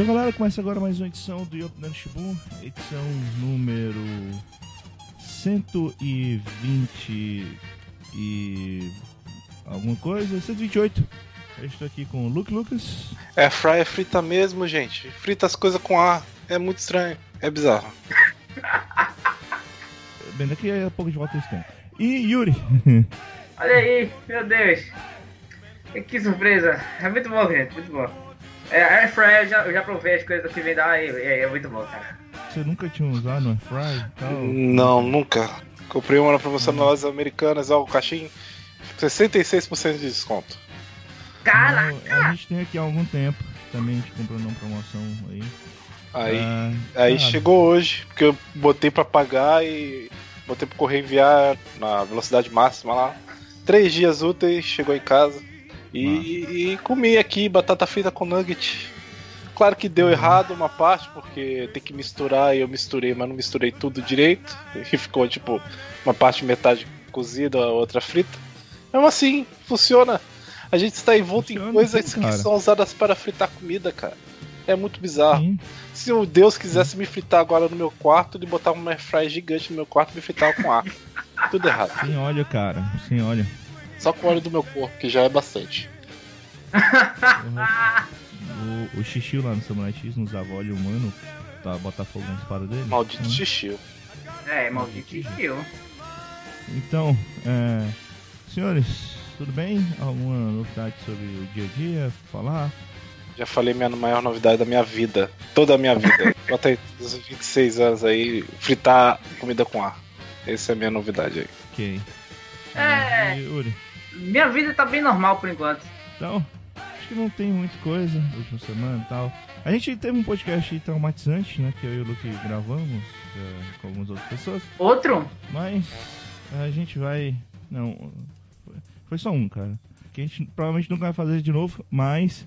E aí, galera, começa agora mais uma edição do Yopnan Shibun, edição número 120 e alguma coisa, 128. Eu estou aqui com o Luke Lucas. É, fry é frita mesmo, gente. Frita as coisas com ar. É muito estranho. É bizarro. Bem, daqui a pouco de volta eles estão. E Yuri. Olha aí, meu Deus. Que surpresa. É muito bom, gente, muito bom. É, Air Fryer, eu já, eu já provei as coisas que vem da é, é, é muito bom, cara. Você nunca tinha usado no Fry e tal? Não, nunca. Comprei uma na promoção nas lojas americanas, ó, o caixinho. 66% de desconto. Caraca! Não, a gente tem aqui há algum tempo. Também a gente comprou numa promoção aí. Aí, Ah, aí cara, chegou hoje, porque eu botei pra pagar e botei pro correio enviar na velocidade máxima lá. Três dias úteis, chegou em casa. E, e comi aqui batata frita com nugget. Claro que deu errado uma parte, porque tem que misturar e eu misturei, mas não misturei tudo direito. E ficou tipo uma parte metade cozida, a outra frita. Mesmo assim, funciona. A gente está envolto em Funciona, coisas sim, que são usadas para fritar comida, cara. É muito bizarro. Sim. Se o Deus quisesse me fritar agora no meu quarto, ele botava uma airfryer gigante no meu quarto e me fritava com ar. Tudo errado. Sem óleo, cara. Sem óleo. Só com o óleo do meu corpo, que já é bastante. O, o xixi lá no Samurai X não usava óleo humano pra botar fogo na espada dele. Maldito Então- xixi. É, maldito estilo. Então, é, senhores, tudo bem? Alguma novidade sobre o dia a dia? Falar? Já falei minha maior novidade da minha vida. Toda a minha vida. Bota aí os 26 anos aí, fritar comida com ar. Essa é a minha novidade aí. Ok. É. E, Yuri, Minha vida tá bem normal por enquanto. então, acho que não tem muita coisa na última semana e tal. A gente teve um podcast aí traumatizante, né? Que eu e o Luke gravamos é, com algumas outras pessoas. Outro? Mas a gente vai. Não. foi- só um, cara. Que a gente provavelmente nunca vai fazer de novo, mas.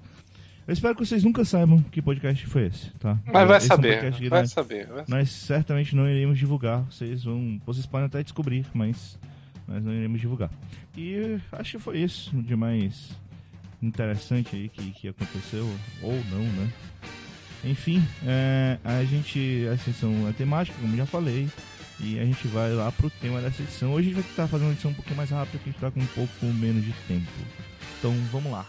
Eu espero que vocês nunca saibam que podcast foi esse, tá? Mas vai Esse é um saber, podcast que vai nós- saber. vai- Nós certamente não iremos divulgar. Vocês vão. Vocês podem até descobrir, mas nós não iremos divulgar. E acho que foi isso de mais interessante aí que, que aconteceu, ou não, né? Enfim, é, a gente. Essa edição é temática, como já falei. E a gente vai lá pro tema dessa edição. Hoje a gente vai tentar fazer uma edição um pouquinho mais rápida, porque a gente tá com um pouco menos de tempo. Então vamos lá.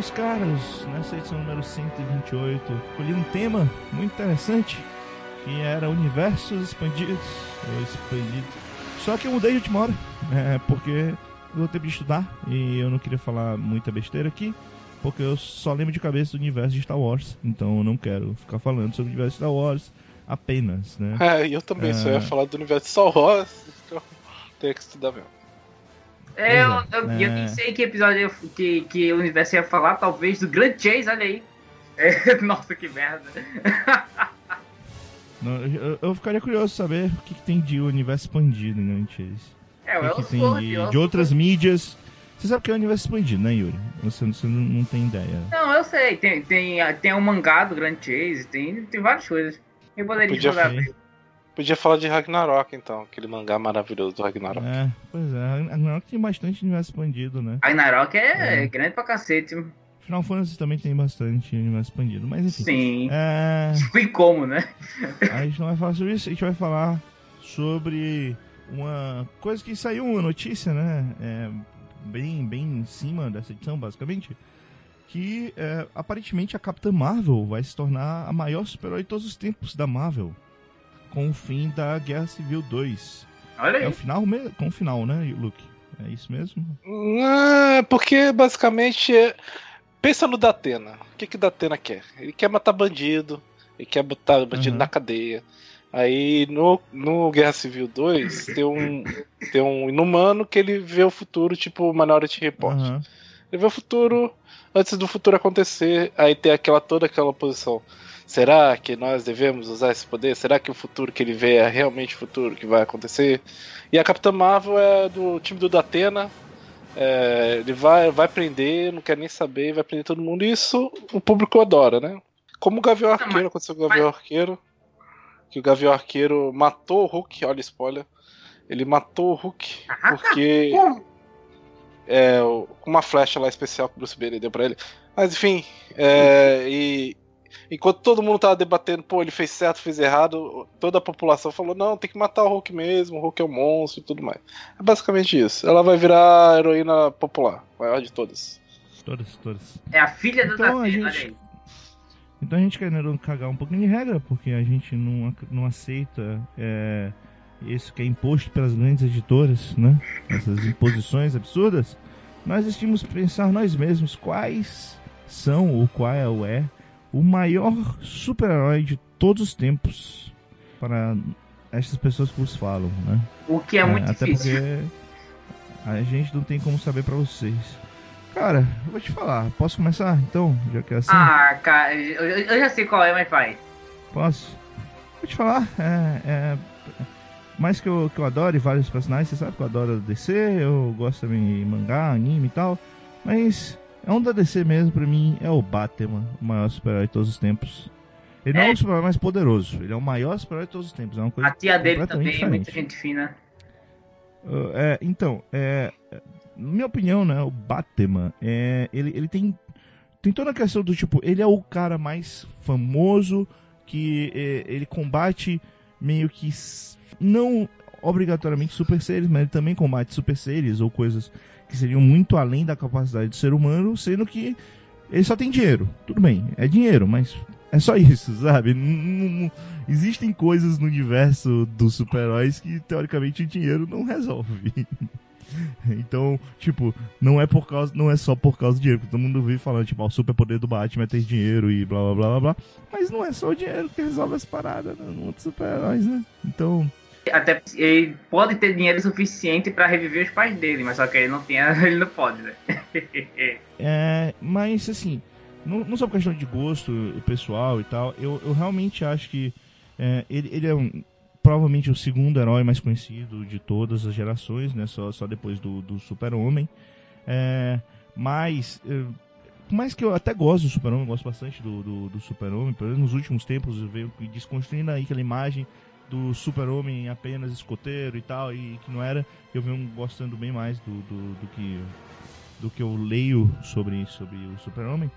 Meus caros, nessa edição número 128, escolhi um tema muito interessante, que era universos expandidos, ou expandidos. Só que eu mudei de última hora, é, porque eu ter de estudar, e eu não queria falar muita besteira aqui, porque eu só lembro de cabeça do universo de Star Wars, então eu não quero ficar falando sobre o universo de Star Wars apenas, né? É, eu também só É. ia falar do universo de Star Wars, então teria que estudar mesmo. É, eu, é, eu, eu é. nem sei que episódio eu- que, que o universo ia falar, talvez do Grand Chase, olha aí. É, nossa, que merda. Não, eu, eu ficaria curioso saber o que, que tem de universo expandido em Grand Chase. É, O o que, que tem de, o de outras mídias. Você sabe que é o universo expandido, né, Yuri? Você, você não, não tem ideia. Não, eu sei, tem, tem, tem um mangá do Grand Chase, tem, tem várias coisas. Eu poderia Podia jogar. ser. Podia falar de Ragnarok, então, aquele mangá maravilhoso do Ragnarok. É, pois é. Ragnarok tem bastante universo expandido, né? Ragnarok é, É. grande pra cacete. Final Fantasy também tem bastante universo expandido. Mas enfim. Sim. É, Tem como, né? a gente não vai falar sobre isso, a gente vai falar sobre uma coisa que saiu uma notícia, né? É, bem, bem em cima dessa edição, basicamente. Que é, aparentemente a Capitã Marvel vai se tornar a maior super-herói de todos os tempos da Marvel. Com o fim da Guerra Civil 2. Olha É o aí. final mesmo? Com o final, né, Luke? É isso mesmo? Ah, porque basicamente. é- Pensa no Datena. O que, que o Datena quer? Ele quer matar bandido, ele quer botar bandido Uhum. na cadeia. Aí no, no Guerra Civil 2 tem um, tem um inumano que ele vê o futuro, tipo Minority Report. Aham. Ele vê o futuro antes do futuro acontecer, aí tem aquela toda aquela posição. Será que nós devemos usar esse poder? Será que o futuro que ele vê é realmente o futuro que vai acontecer? E a Capitã Marvel é do time do Datena. É, ele vai, vai prender, não quer nem saber, vai prender todo mundo. E isso o público adora, né? Como o Gavião Arqueiro, aconteceu com o Gavião Arqueiro. Que o Gavião Arqueiro matou o Hulk, olha spoiler. Ele matou o Hulk porque. É, com uma flecha lá especial que o Bruce Banner deu pra ele. Mas enfim, é, e enquanto todo mundo tava debatendo, pô, ele fez certo, fez errado, toda a população falou, não, tem que matar o Hulk mesmo, o Hulk é um monstro e tudo mais. É basicamente isso. Ela vai virar a heroína popular, maior de todas. Todas, todas. É a filha do Então, a Datena, gente- olha aí. Então a gente querendo cagar um pouquinho de regra, porque a gente não, não aceita é, isso que é imposto pelas grandes editoras, né? Essas imposições absurdas. Nós decidimos pensar nós mesmos quais são ou qual é o maior super-herói de todos os tempos para estas pessoas que vos falam, né? O que é muito até difícil. porque a gente não tem como saber pra vocês. Cara, eu vou te falar, posso começar então? Já que é assim? Ah, cara, eu, eu já sei qual é, mas vai. Posso? Vou te falar, é. é mais que eu, que eu adore vários personagens, você sabe que eu adoro DC, eu gosto também de mangá, anime e tal. Mas é um da DC mesmo, pra mim, é o Batman, o maior super-herói de todos os tempos. Ele não é É. o super-herói mais poderoso, ele é o maior super-herói de todos os tempos. É uma coisa A tia dele também, muita diferente. gente fina. Uh, é, então, é, é, na minha opinião, né, o Batman, é, ele, ele tem, tem toda a questão do tipo, ele é o cara mais famoso que é, ele combate meio que não obrigatoriamente super seres, mas ele também combate super seres ou coisas que seriam muito além da capacidade do ser humano, sendo que ele só tem dinheiro. Tudo bem, é dinheiro, mas é só isso, sabe? Existem coisas no universo dos super-heróis que teoricamente o dinheiro não resolve. Então, tipo, não é por causa, não é só por causa do dinheiro, porque todo mundo vive falando, tipo, ah, o superpoder do Batman é ter dinheiro e blá blá blá blá blá. Mas não é só o dinheiro que resolve as paradas, né? Outros super-heróis, né? Então, Até ele pode ter dinheiro suficiente pra reviver os pais dele, mas só que ele não tem, ele não pode, né? É, mas assim, não, não só por questão de gosto pessoal e tal, eu, eu realmente acho que é, ele, ele é um- provavelmente o segundo herói mais conhecido de todas as gerações, né? Só, só depois do, do Super-Homem. É, mas, é, por mais que eu até gosto do Super-Homem, gosto bastante do, do, do Super-Homem, pelo menos nos últimos tempos eu venho desconstruindo aí aquela imagem do Super-Homem apenas escoteiro e tal, e que não era, eu venho gostando bem mais do, do, do que do que eu leio sobre, sobre o Super-Homem.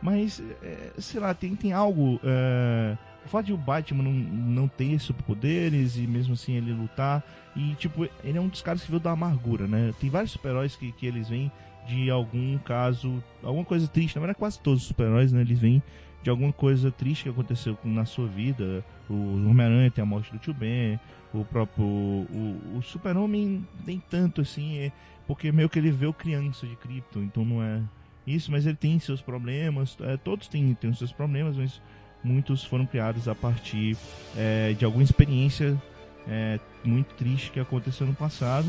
Mas, é, sei lá, tem, tem algo. é, o fato de o Batman não, não ter superpoderes e mesmo assim ele lutar. E, tipo, ele é um dos caras que veio da amargura, né? Tem vários super-heróis que, que eles vêm de algum caso, alguma coisa triste. Na verdade, quase todos os super-heróis, né? Eles vêm de alguma coisa triste que aconteceu na sua vida. O Homem-Aranha tem a morte do tio Ben. O próprio. O, o Super-Homem nem tanto assim. É, porque meio que ele vê o criança de Krypton, então não é isso, mas ele tem seus problemas, é, todos têm, têm os seus problemas, mas muitos foram criados a partir é, de alguma experiência é, muito triste que aconteceu no passado.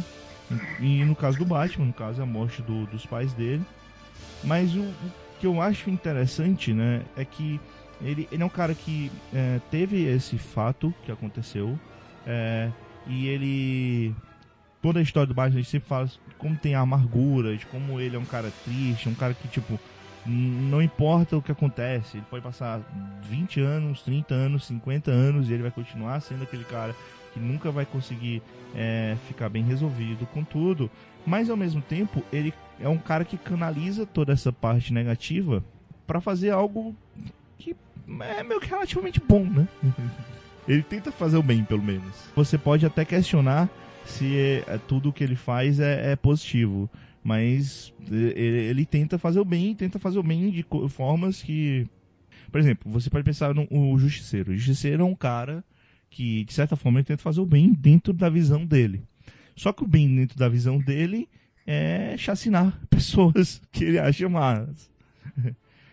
E, e no caso do Batman, no caso a morte do- dos pais dele. Mas o, o que eu acho interessante, né, é que ele, ele é um cara que é, teve esse fato que aconteceu é, e ele toda a história do Batman, gente sempre fala como tem a amargura, de como ele é um cara triste, um cara que, tipo, não importa o que acontece, ele pode passar 20 anos, 30 anos, 50 anos e ele vai continuar sendo aquele cara que nunca vai conseguir é, ficar bem resolvido com tudo, mas ao mesmo tempo ele é um cara que canaliza toda essa parte negativa pra fazer algo que é meio que relativamente bom, né? ele tenta fazer o bem, pelo menos. Você pode até questionar se é- é tudo que ele faz é, é positivo. Mas ele, ele tenta fazer o bem, tenta fazer o bem de formas que. Por exemplo, você pode pensar no o Justiceiro. O Justiceiro é um cara que, de certa forma, ele tenta fazer o bem dentro da visão dele. Só que o bem dentro da visão dele é chacinar pessoas que ele acha más.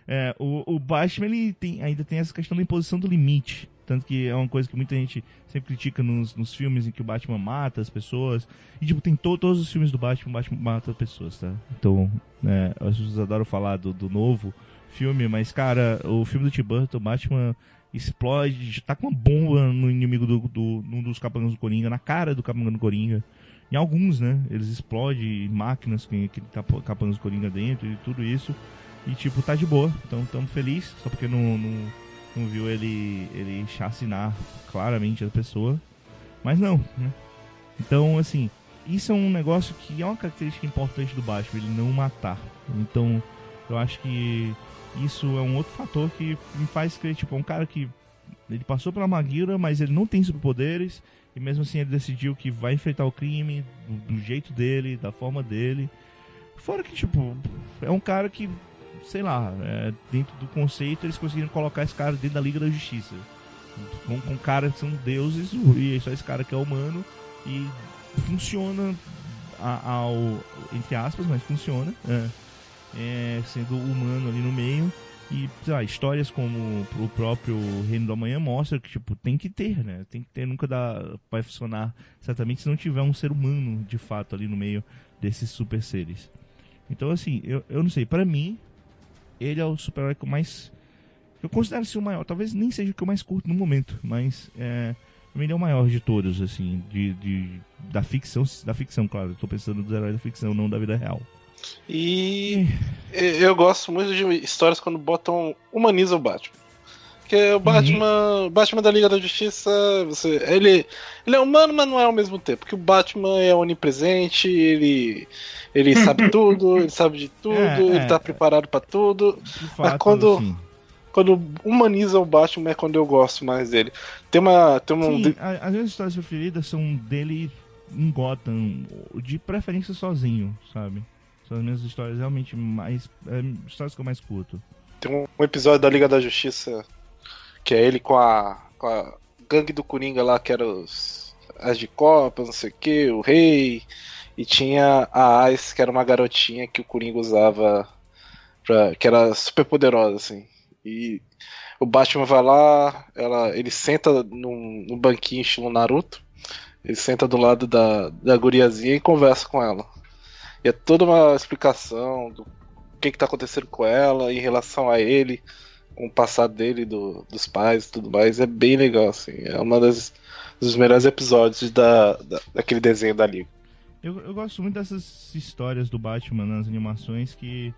É, o, o Batman ele tem, ainda tem essa questão da imposição do limite. Tanto que é uma coisa que muita gente sempre critica nos, nos filmes em que o Batman mata as pessoas. E, tipo, tem to- todos os filmes do Batman, o Batman mata pessoas, tá? Então, é, as pessoas adoram falar do, do novo filme, mas, cara, o filme do Tim Burton, Batman explode, tá com uma bomba no inimigo do, do num dos capangas do Coringa, na cara do capanga do Coringa. Em alguns, né? Eles explodem máquinas com aquele capanga do Coringa dentro e tudo isso. E, tipo, tá de boa. Então, tamo feliz. Só porque não, não, não viu ele, ele chacinar claramente a pessoa. Mas não, né? Então, assim, isso é um negócio que é uma característica importante do Batman, ele não matar. Então, eu acho que isso é um outro fator que me faz crer, tipo, é um cara que ele passou pela Maguila, mas ele não tem superpoderes, e mesmo assim ele decidiu que vai enfrentar o crime do, do, jeito dele, da forma dele. Fora que, tipo, é um cara que, sei lá, é, dentro do conceito eles conseguiram colocar esse cara dentro da Liga da Justiça. Com, com caras que são deuses, e é só esse cara que é humano, e funciona ao, entre aspas, mas funciona. É é, sendo humano ali no meio. E lá, histórias como o próprio Reino do Amanhã mostra que tipo, tem que ter, né? Tem que ter, nunca dá vai funcionar certamente se não tiver um ser humano de fato ali no meio desses super seres. Então assim, eu, eu não sei, para mim, ele é o super-herói que eu mais. Eu considero ser o maior, talvez nem seja o que eu mais curto no momento, mas é, ele é o maior de todos, assim, de, de, da ficção, da ficção, claro, eu tô pensando dos heróis da ficção, não da vida real. E eu gosto muito de histórias quando botam. humaniza o Batman. Porque o Batman. Uhum. Batman da Liga da Justiça. Você, ele, ele é humano, mas não é ao mesmo tempo. Porque o Batman é onipresente, ele. Ele sabe tudo, ele sabe de tudo, é, ele é. tá preparado para tudo. Fato, mas quando. Assim. Quando humaniza o Batman é quando eu gosto mais dele. Tem uma. Tem uma Sim, as minhas histórias preferidas são dele em Gotham, de preferência sozinho, sabe? As minhas histórias realmente mais. É, histórias que eu mais curto. Tem um episódio da Liga da Justiça que é ele com a, com a gangue do Coringa lá, que era os. As de Copa, não sei o que, o Rei. E tinha a Ice, que era uma garotinha que o Coringa usava. Pra, que era super poderosa, assim. E o Batman vai lá, ela, ele senta num, num banquinho estilo Naruto. Ele senta do lado da, da guriazinha e conversa com ela. E é toda uma explicação do que está acontecendo com ela em relação a ele, com o passado dele, do, dos pais e tudo mais. É bem legal, assim. É uma das dos melhores episódios da, da daquele desenho da Liga. Eu, eu gosto muito dessas histórias do Batman nas animações que,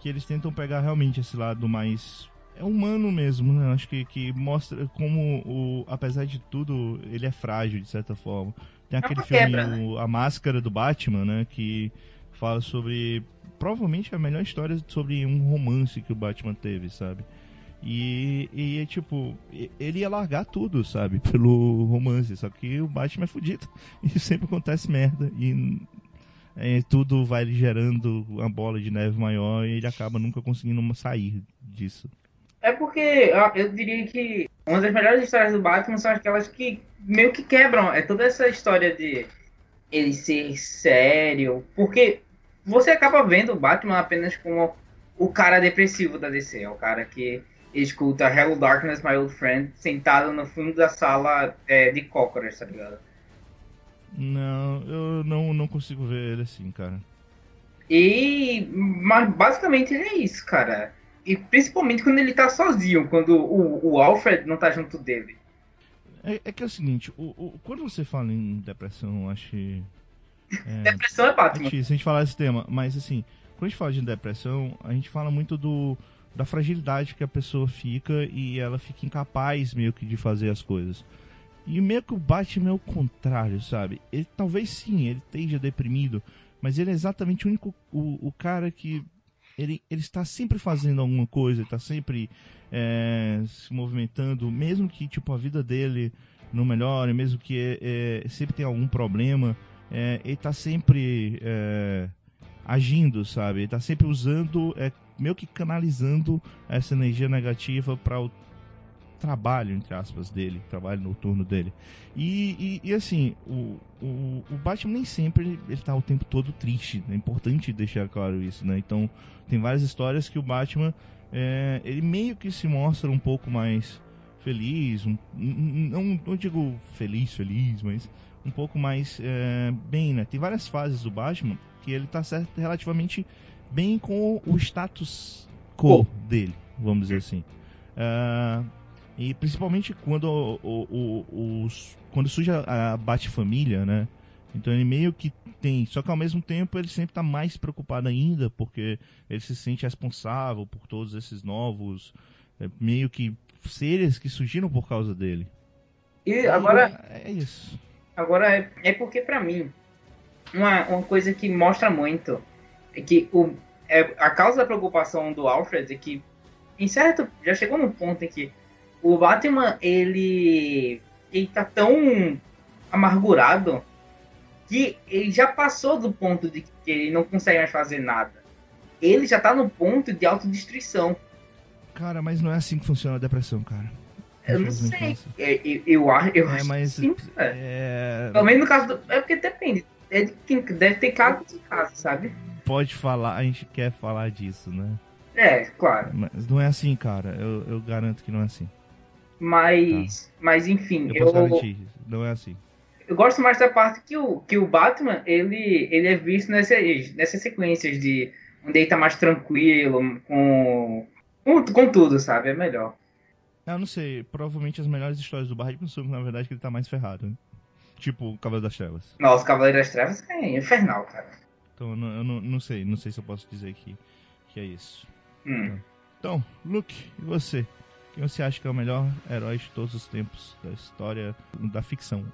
que eles tentam pegar realmente esse lado mais é humano mesmo, né? Acho que, que mostra como, o, apesar de tudo, ele é frágil, de certa forma. Tem aquele filme, quebra, né? o, A Máscara do Batman, né? Que fala sobre provavelmente a melhor história sobre um romance que o Batman teve, sabe? E, e é tipo, ele ia largar tudo, sabe? Pelo romance. Só que o Batman é fudido. E sempre acontece merda. E é, tudo vai gerando uma bola de neve maior e ele acaba nunca conseguindo sair disso. É porque eu diria que uma das melhores histórias do Batman são aquelas que meio que quebram. É toda essa história de ele ser sério. Porque você acaba vendo o Batman apenas como o cara depressivo da DC, é o cara que escuta Hello Darkness, My Old Friend, sentado no fundo da sala é, de cócoras, tá ligado? Não, eu não, não consigo ver ele assim, cara. E. Mas basicamente ele é isso, cara. E principalmente quando ele tá sozinho, quando o, o Alfred não tá junto dele. É, é que é o seguinte, o, o, quando você fala em depressão, acho que é, depressão é Batman. É difícil a gente falar esse tema, mas assim, quando a gente fala de depressão, a gente fala muito do da fragilidade que a pessoa fica e ela fica incapaz meio que de fazer as coisas. E meio que o Batman é o contrário, sabe? Ele talvez sim, ele esteja deprimido, mas ele é exatamente o único o, o cara que ele, ele está sempre fazendo alguma coisa, está sempre é, se movimentando, mesmo que tipo a vida dele não melhore, mesmo que é, é, sempre tenha algum problema, é, ele tá sempre é, agindo, sabe? Ele tá sempre usando, é, meio que canalizando essa energia negativa para o trabalho, entre aspas, dele, trabalho noturno dele. E, e, e assim, o, o, o, Batman nem sempre ele tá o tempo todo triste, né? é importante deixar claro isso, né? Então, tem várias histórias que o Batman, é, ele meio que se mostra um pouco mais feliz, um, não, não digo feliz, feliz, mas um pouco mais é, bem, né? Tem várias fases do Batman que ele tá certo, relativamente bem com o status cor dele, vamos dizer assim. Uh, e principalmente quando o, o, o, os, quando surge a, a Bat-família, né? Então ele meio que tem, só que ao mesmo tempo ele sempre está mais preocupado ainda, porque ele se sente responsável por todos esses novos, é, meio que seres que surgiram por causa dele. E agora. É, é isso. Agora é, porque para mim, uma, uma coisa que mostra muito é que o, é, a causa da preocupação do Alfred é que, em certo, já chegou num ponto em que o Batman, ele, ele tá tão amargurado que ele já passou do ponto de que ele não consegue mais fazer nada. Ele já tá no ponto de autodestruição. Cara, mas não é assim que funciona a depressão, cara. Eu não sei. É, eu, eu, eu, eu é, mas, sim, é... Pelo menos no caso do... É porque depende. É de quem, deve ter caso de caso, sabe? Pode falar, a gente quer falar disso, né? É, claro. Mas não é assim, cara. Eu, eu garanto que não é assim. Mas, tá. mas enfim, eu, posso garantir, não é assim. Eu gosto mais da parte que o, que o Batman, ele, ele é visto nessas, nessas sequências de onde ele tá mais tranquilo, com, com, com tudo, sabe? É melhor. Eu não sei, provavelmente as melhores histórias do Batman são, na verdade, que ele tá mais ferrado, né? Tipo o Cavaleiro das Trevas. Nossa, o Cavaleiro das Trevas é infernal, cara. Então eu não, eu não, não sei, não sei se eu posso dizer que, que é isso. Hum. Então, Luke, e você? Quem você acha que é o melhor herói de todos os tempos da história da ficção?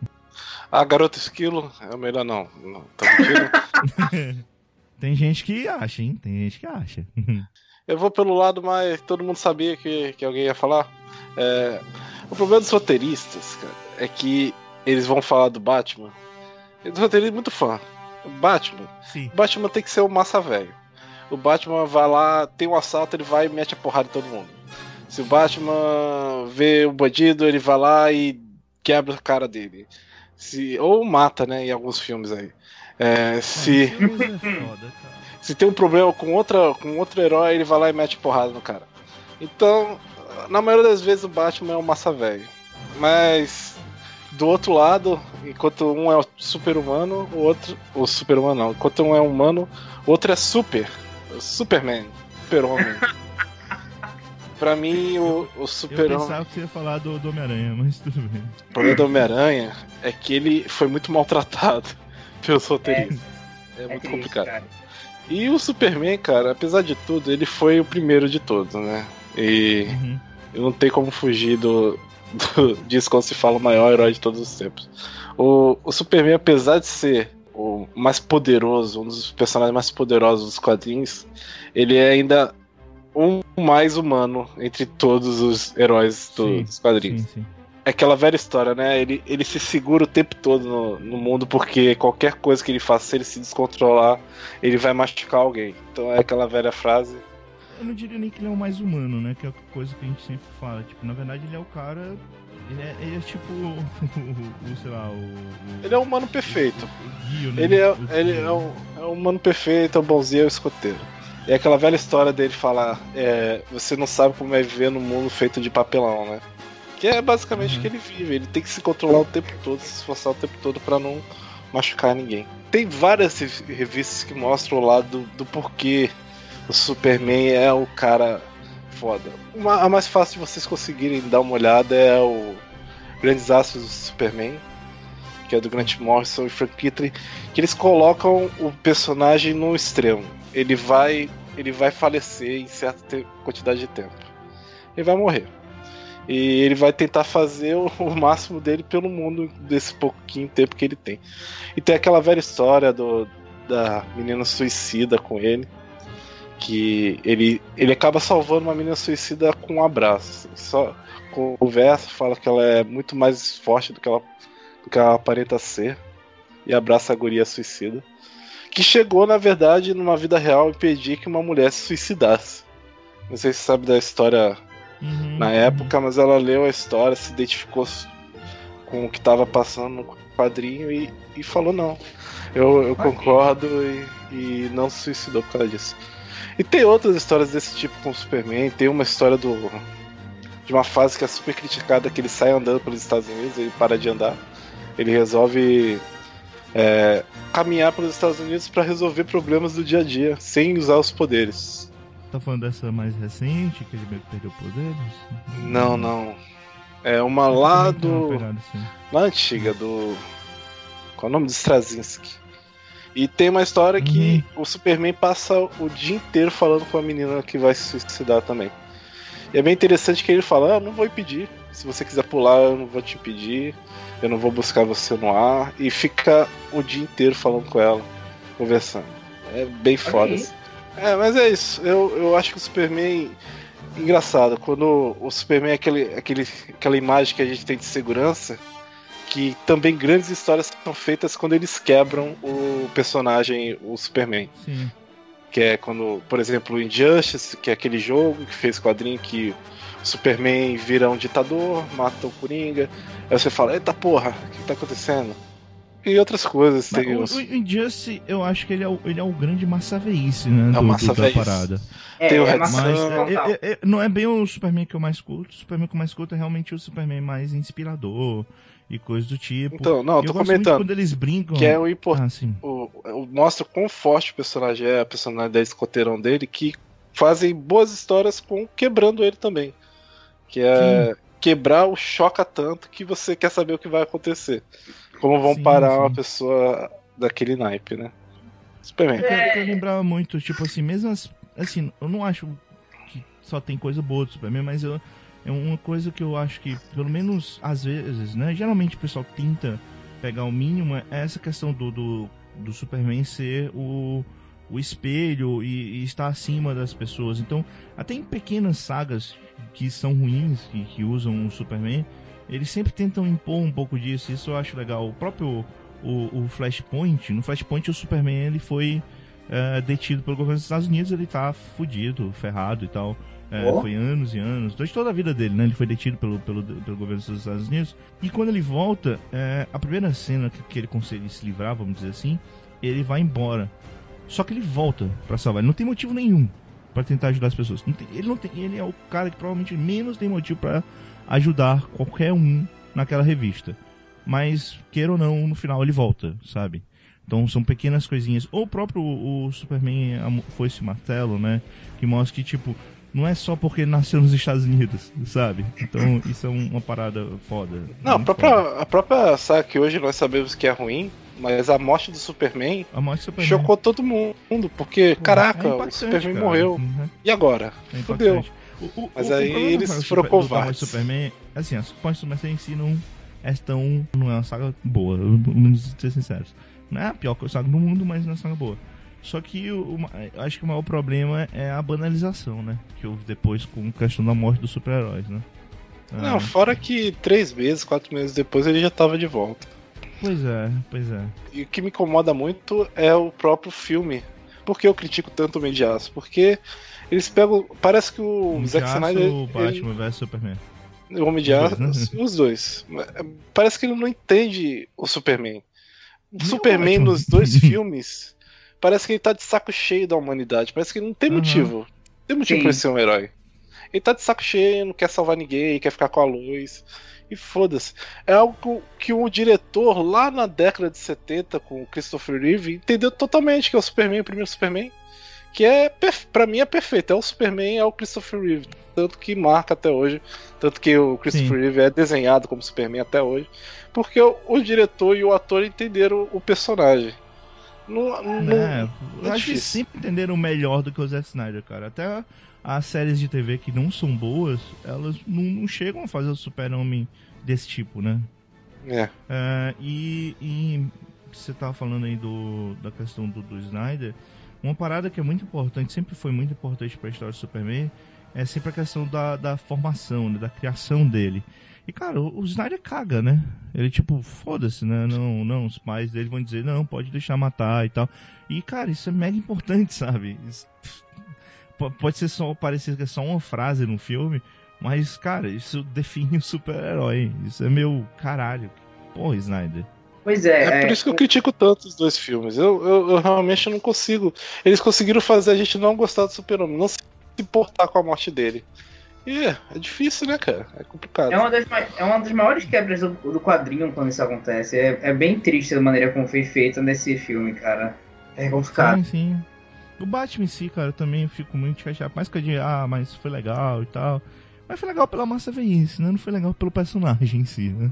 A Garota Esquilo é o melhor, não. não mentindo. Tem gente que acha, hein? Tem gente que acha. Eu vou pelo lado mais. Todo mundo sabia que, que alguém ia falar. É... O problema dos roteiristas, cara, é que eles vão falar do Batman. Os roteiristas muito fã. Batman. Sim. Batman tem que ser o massa velho. O Batman vai lá, tem um assalto, ele vai e mete a porrada em todo mundo. Se o Batman vê o bandido, ele vai lá e quebra a cara dele. Se, ou mata, né, em alguns filmes aí. É, se, é foda, se tem um problema com, outra, com outro herói, ele vai lá e mete porrada no cara. Então, na maioria das vezes o Batman é um massa velho. Mas do outro lado, enquanto um é super-humano, o outro. O super-humano não. Enquanto um é humano, o outro é super. Superman. Super-homem. pra mim, o, o super-homem. Eu pensava que você ia falar do, do Homem-Aranha, mas tudo bem. O problema do Homem-Aranha é que ele foi muito maltratado pelos roteiristas. É, é, é muito triste, complicado. Cara. E o Superman, cara, apesar de tudo, ele foi o primeiro de todos, né? E uhum. não tem como fugir do, do, disso quando se fala o maior herói de todos os tempos. O, o Superman, apesar de ser o mais poderoso, um dos personagens mais poderosos dos quadrinhos, ele é ainda um mais humano entre todos os heróis do, sim, dos quadrinhos. Sim, sim. É aquela velha história, né? Ele, ele se segura o tempo todo no, no mundo porque qualquer coisa que ele faça, se ele se descontrolar, ele vai machucar alguém. Então é aquela velha frase. Eu não diria nem que ele é o mais humano, né? Que é a coisa que a gente sempre fala. Tipo, na verdade ele é o cara. Ele é, ele é tipo o, o, sei lá, o, o, Ele é o humano perfeito. O, guio, né? Ele é, ele é, o, é o humano perfeito, é o bonzinho, é o escoteiro. É aquela velha história dele falar: é, você não sabe como é viver num mundo feito de papelão, né? Que é basicamente o que ele vive. Ele tem que se controlar o tempo todo, se esforçar o tempo todo para não machucar ninguém. Tem várias revistas que mostram o lado do, do porquê o Superman é o cara foda. Uma, a mais fácil de vocês conseguirem dar uma olhada é o Grandes Astros do Superman, que é do Grant Morrison e Frank Petrie, que eles colocam o personagem no extremo ele vai ele vai falecer em certa quantidade de tempo. Ele vai morrer. E ele vai tentar fazer o, máximo dele pelo mundo desse pouquinho tempo que ele tem. E tem aquela velha história do, da menina suicida com ele. Que ele, ele acaba salvando uma menina suicida com um abraço. Só conversa, fala que ela é muito mais forte do que ela, do que ela aparenta ser. E abraça a guria suicida que chegou, na verdade, numa vida real impedir que uma mulher se suicidasse. Não sei se você sabe da história uhum, na época, mas ela leu a história, se identificou com o que estava passando no quadrinho e, e falou não. Eu, eu concordo e, e não se suicidou por causa disso. E tem outras histórias desse tipo com o Superman. Tem uma história do de uma fase que é super criticada, que ele sai andando pelos Estados Unidos, ele para de andar. Ele resolve é, caminhar para os Estados Unidos para resolver problemas do dia a dia, sem usar os poderes. Tá falando dessa mais recente, que ele meio que perdeu poderes? Não, não. É uma lá do. Lá antiga, do. Qual é o nome do Straczynski? E tem uma história que o Superman passa o dia inteiro falando com a menina que vai se suicidar também. E é bem interessante que ele fala: ah, não vou impedir. Se você quiser pular, eu não vou te impedir. Eu não vou buscar você no ar. E fica o dia inteiro falando com ela, conversando. É bem foda. aí. assim. É, mas é isso. Eu, eu acho que o Superman. Engraçado, quando o Superman é aquele, aquele, aquela imagem que a gente tem de segurança, que também grandes histórias são feitas quando eles quebram o personagem, o Superman. Sim. Que é quando, por exemplo, o Injustice, que é aquele jogo que fez quadrinho que o Superman vira um ditador, mata o Coringa. Aí você fala, eita porra, o que tá acontecendo? E outras coisas. Mas Tem o, os... o Injustice, eu acho que ele é o, ele é o grande massa veice, né? É o do- do- massa da parada. É, Tem o é Red massa é- é- é- não é bem o Superman que eu mais curto. O Superman que eu mais curto é realmente o Superman mais inspirador e coisas do tipo. Então, não, eu tô gosto muito comentando quando eles brincam. que é o importante. Ah, sim. o, o- mostra quão forte o personagem é, a personalidade escoteirão dele, que fazem boas histórias com quebrando ele também. Que é quebrar o choca tanto que você quer saber o que vai acontecer. Como vão Sim, parar sim. uma pessoa daquele naipe, né? Superman. É, eu lembrava muito, tipo assim, mesmo as, assim, eu não acho que só tem coisa boa do Superman, mas eu, é uma coisa que eu acho que, pelo menos às vezes, né? Geralmente o pessoal tenta pegar o mínimo, é essa questão do, do, do Superman ser o, o espelho e, e estar acima das pessoas. Então, até em pequenas sagas que são ruins, que, que usam o Superman, eles sempre tentam impor um pouco disso, isso eu acho legal. O próprio o, o Flashpoint, no Flashpoint o Superman ele foi é, detido pelo governo dos Estados Unidos, ele tá fudido, ferrado e tal. É, Oh. Foi anos e anos, durante toda a vida dele, né? Ele foi detido pelo, pelo, pelo governo dos Estados Unidos. E quando ele volta, é, a primeira cena que, que ele consegue se livrar, vamos dizer assim, ele vai embora. Só que ele volta pra salvar. Ele não tem motivo nenhum pra tentar ajudar as pessoas. Não tem- ele não tem, ele é o cara que provavelmente menos tem motivo pra ajudar qualquer um naquela revista. Mas, queira ou não, no final ele volta, sabe? Então são pequenas coisinhas. Ou o próprio o Superman foi esse martelo, né? Que mostra que, tipo, não é só porque nasceu nos Estados Unidos, sabe? Então isso é um- uma parada foda. Não, a foda. própria, a própria saga que hoje nós sabemos que é ruim, mas a morte do Superman A morte do Superman. chocou todo mundo, porque, Pô, caraca, é o Superman cara. morreu. Uhum. E agora? É Fudeu. O- o- Mas o- o aí problema eles foram Super- covardes. Superman, assim, a morte do Superman em si não é tão. Não é uma saga boa, vamos ser sinceros. Não é a pior saga do mundo, mas não é uma saga boa. Só que o, o eu acho que o maior problema é a banalização, né? Que houve depois com a questão da morte dos super-heróis, né? Ah, Não, fora que três meses, quatro meses depois ele já tava de volta. Pois é, pois é. E o que me incomoda muito é o próprio filme. Por que eu critico tanto o Aço? Porque eles pegam. Parece que o Um Zack Snyder. ele- Batman vs Superman. o Homem de Aço. né? Os dois. Parece que ele não entende o Superman. O o Superman Batman. nos dois filmes. Parece que ele tá de saco cheio da humanidade. Parece que ele não tem Aham. motivo. Não tem motivo Sim. pra ele ser um herói. Ele tá de saco cheio, não quer salvar ninguém, quer ficar com a luz. E foda-se. É algo que o diretor lá na década de 70 com o Christopher Reeve entendeu totalmente que é o Superman, o primeiro Superman. Que é, pra mim, é perfeito. É o Superman, é o Christopher Reeve. Tanto que marca até hoje. Tanto que o Christopher Sim. Reeve é desenhado como Superman até hoje. Porque o, o diretor e o ator entenderam o personagem. Não, não- É, eu é acho que difícil. sempre entenderam melhor do que o Zack Snyder, cara. Até as séries de TV que não são boas, elas não, não chegam a fazer o super-homem desse tipo, né? É. É, e, e você tava falando aí do, da questão do, do Snyder, uma parada que é muito importante, sempre foi muito importante pra história do Superman, é sempre a questão da, da formação, né, da criação dele. E, cara, o, o Snyder caga, né? Ele, tipo, foda-se, né? Não, não, os pais dele vão dizer, não, pode deixar matar e tal. E, cara, isso é mega importante, sabe? Isso- pode ser só, parecer que é só uma frase no filme, mas, cara, isso define o super-herói. Isso é meu caralho. Pô, Snyder. Pois é, É, é, por isso que eu critico tanto os dois filmes. Eu, eu, eu realmente não consigo. Eles conseguiram fazer a gente não gostar do Super-Homem, não se importar com a morte dele. E é, é difícil, né, cara? É complicado. é, uma das, é uma das maiores quebras do, do quadrinho quando isso acontece. É, é bem triste a maneira como foi feita nesse filme, cara. É complicado. Sim, sim. O Batman em si, cara, eu também fico muito chateado. Mais que eu diga, ah, mas foi legal e tal. Mas foi legal pela massa veice, né? Não foi legal pelo personagem em si, né?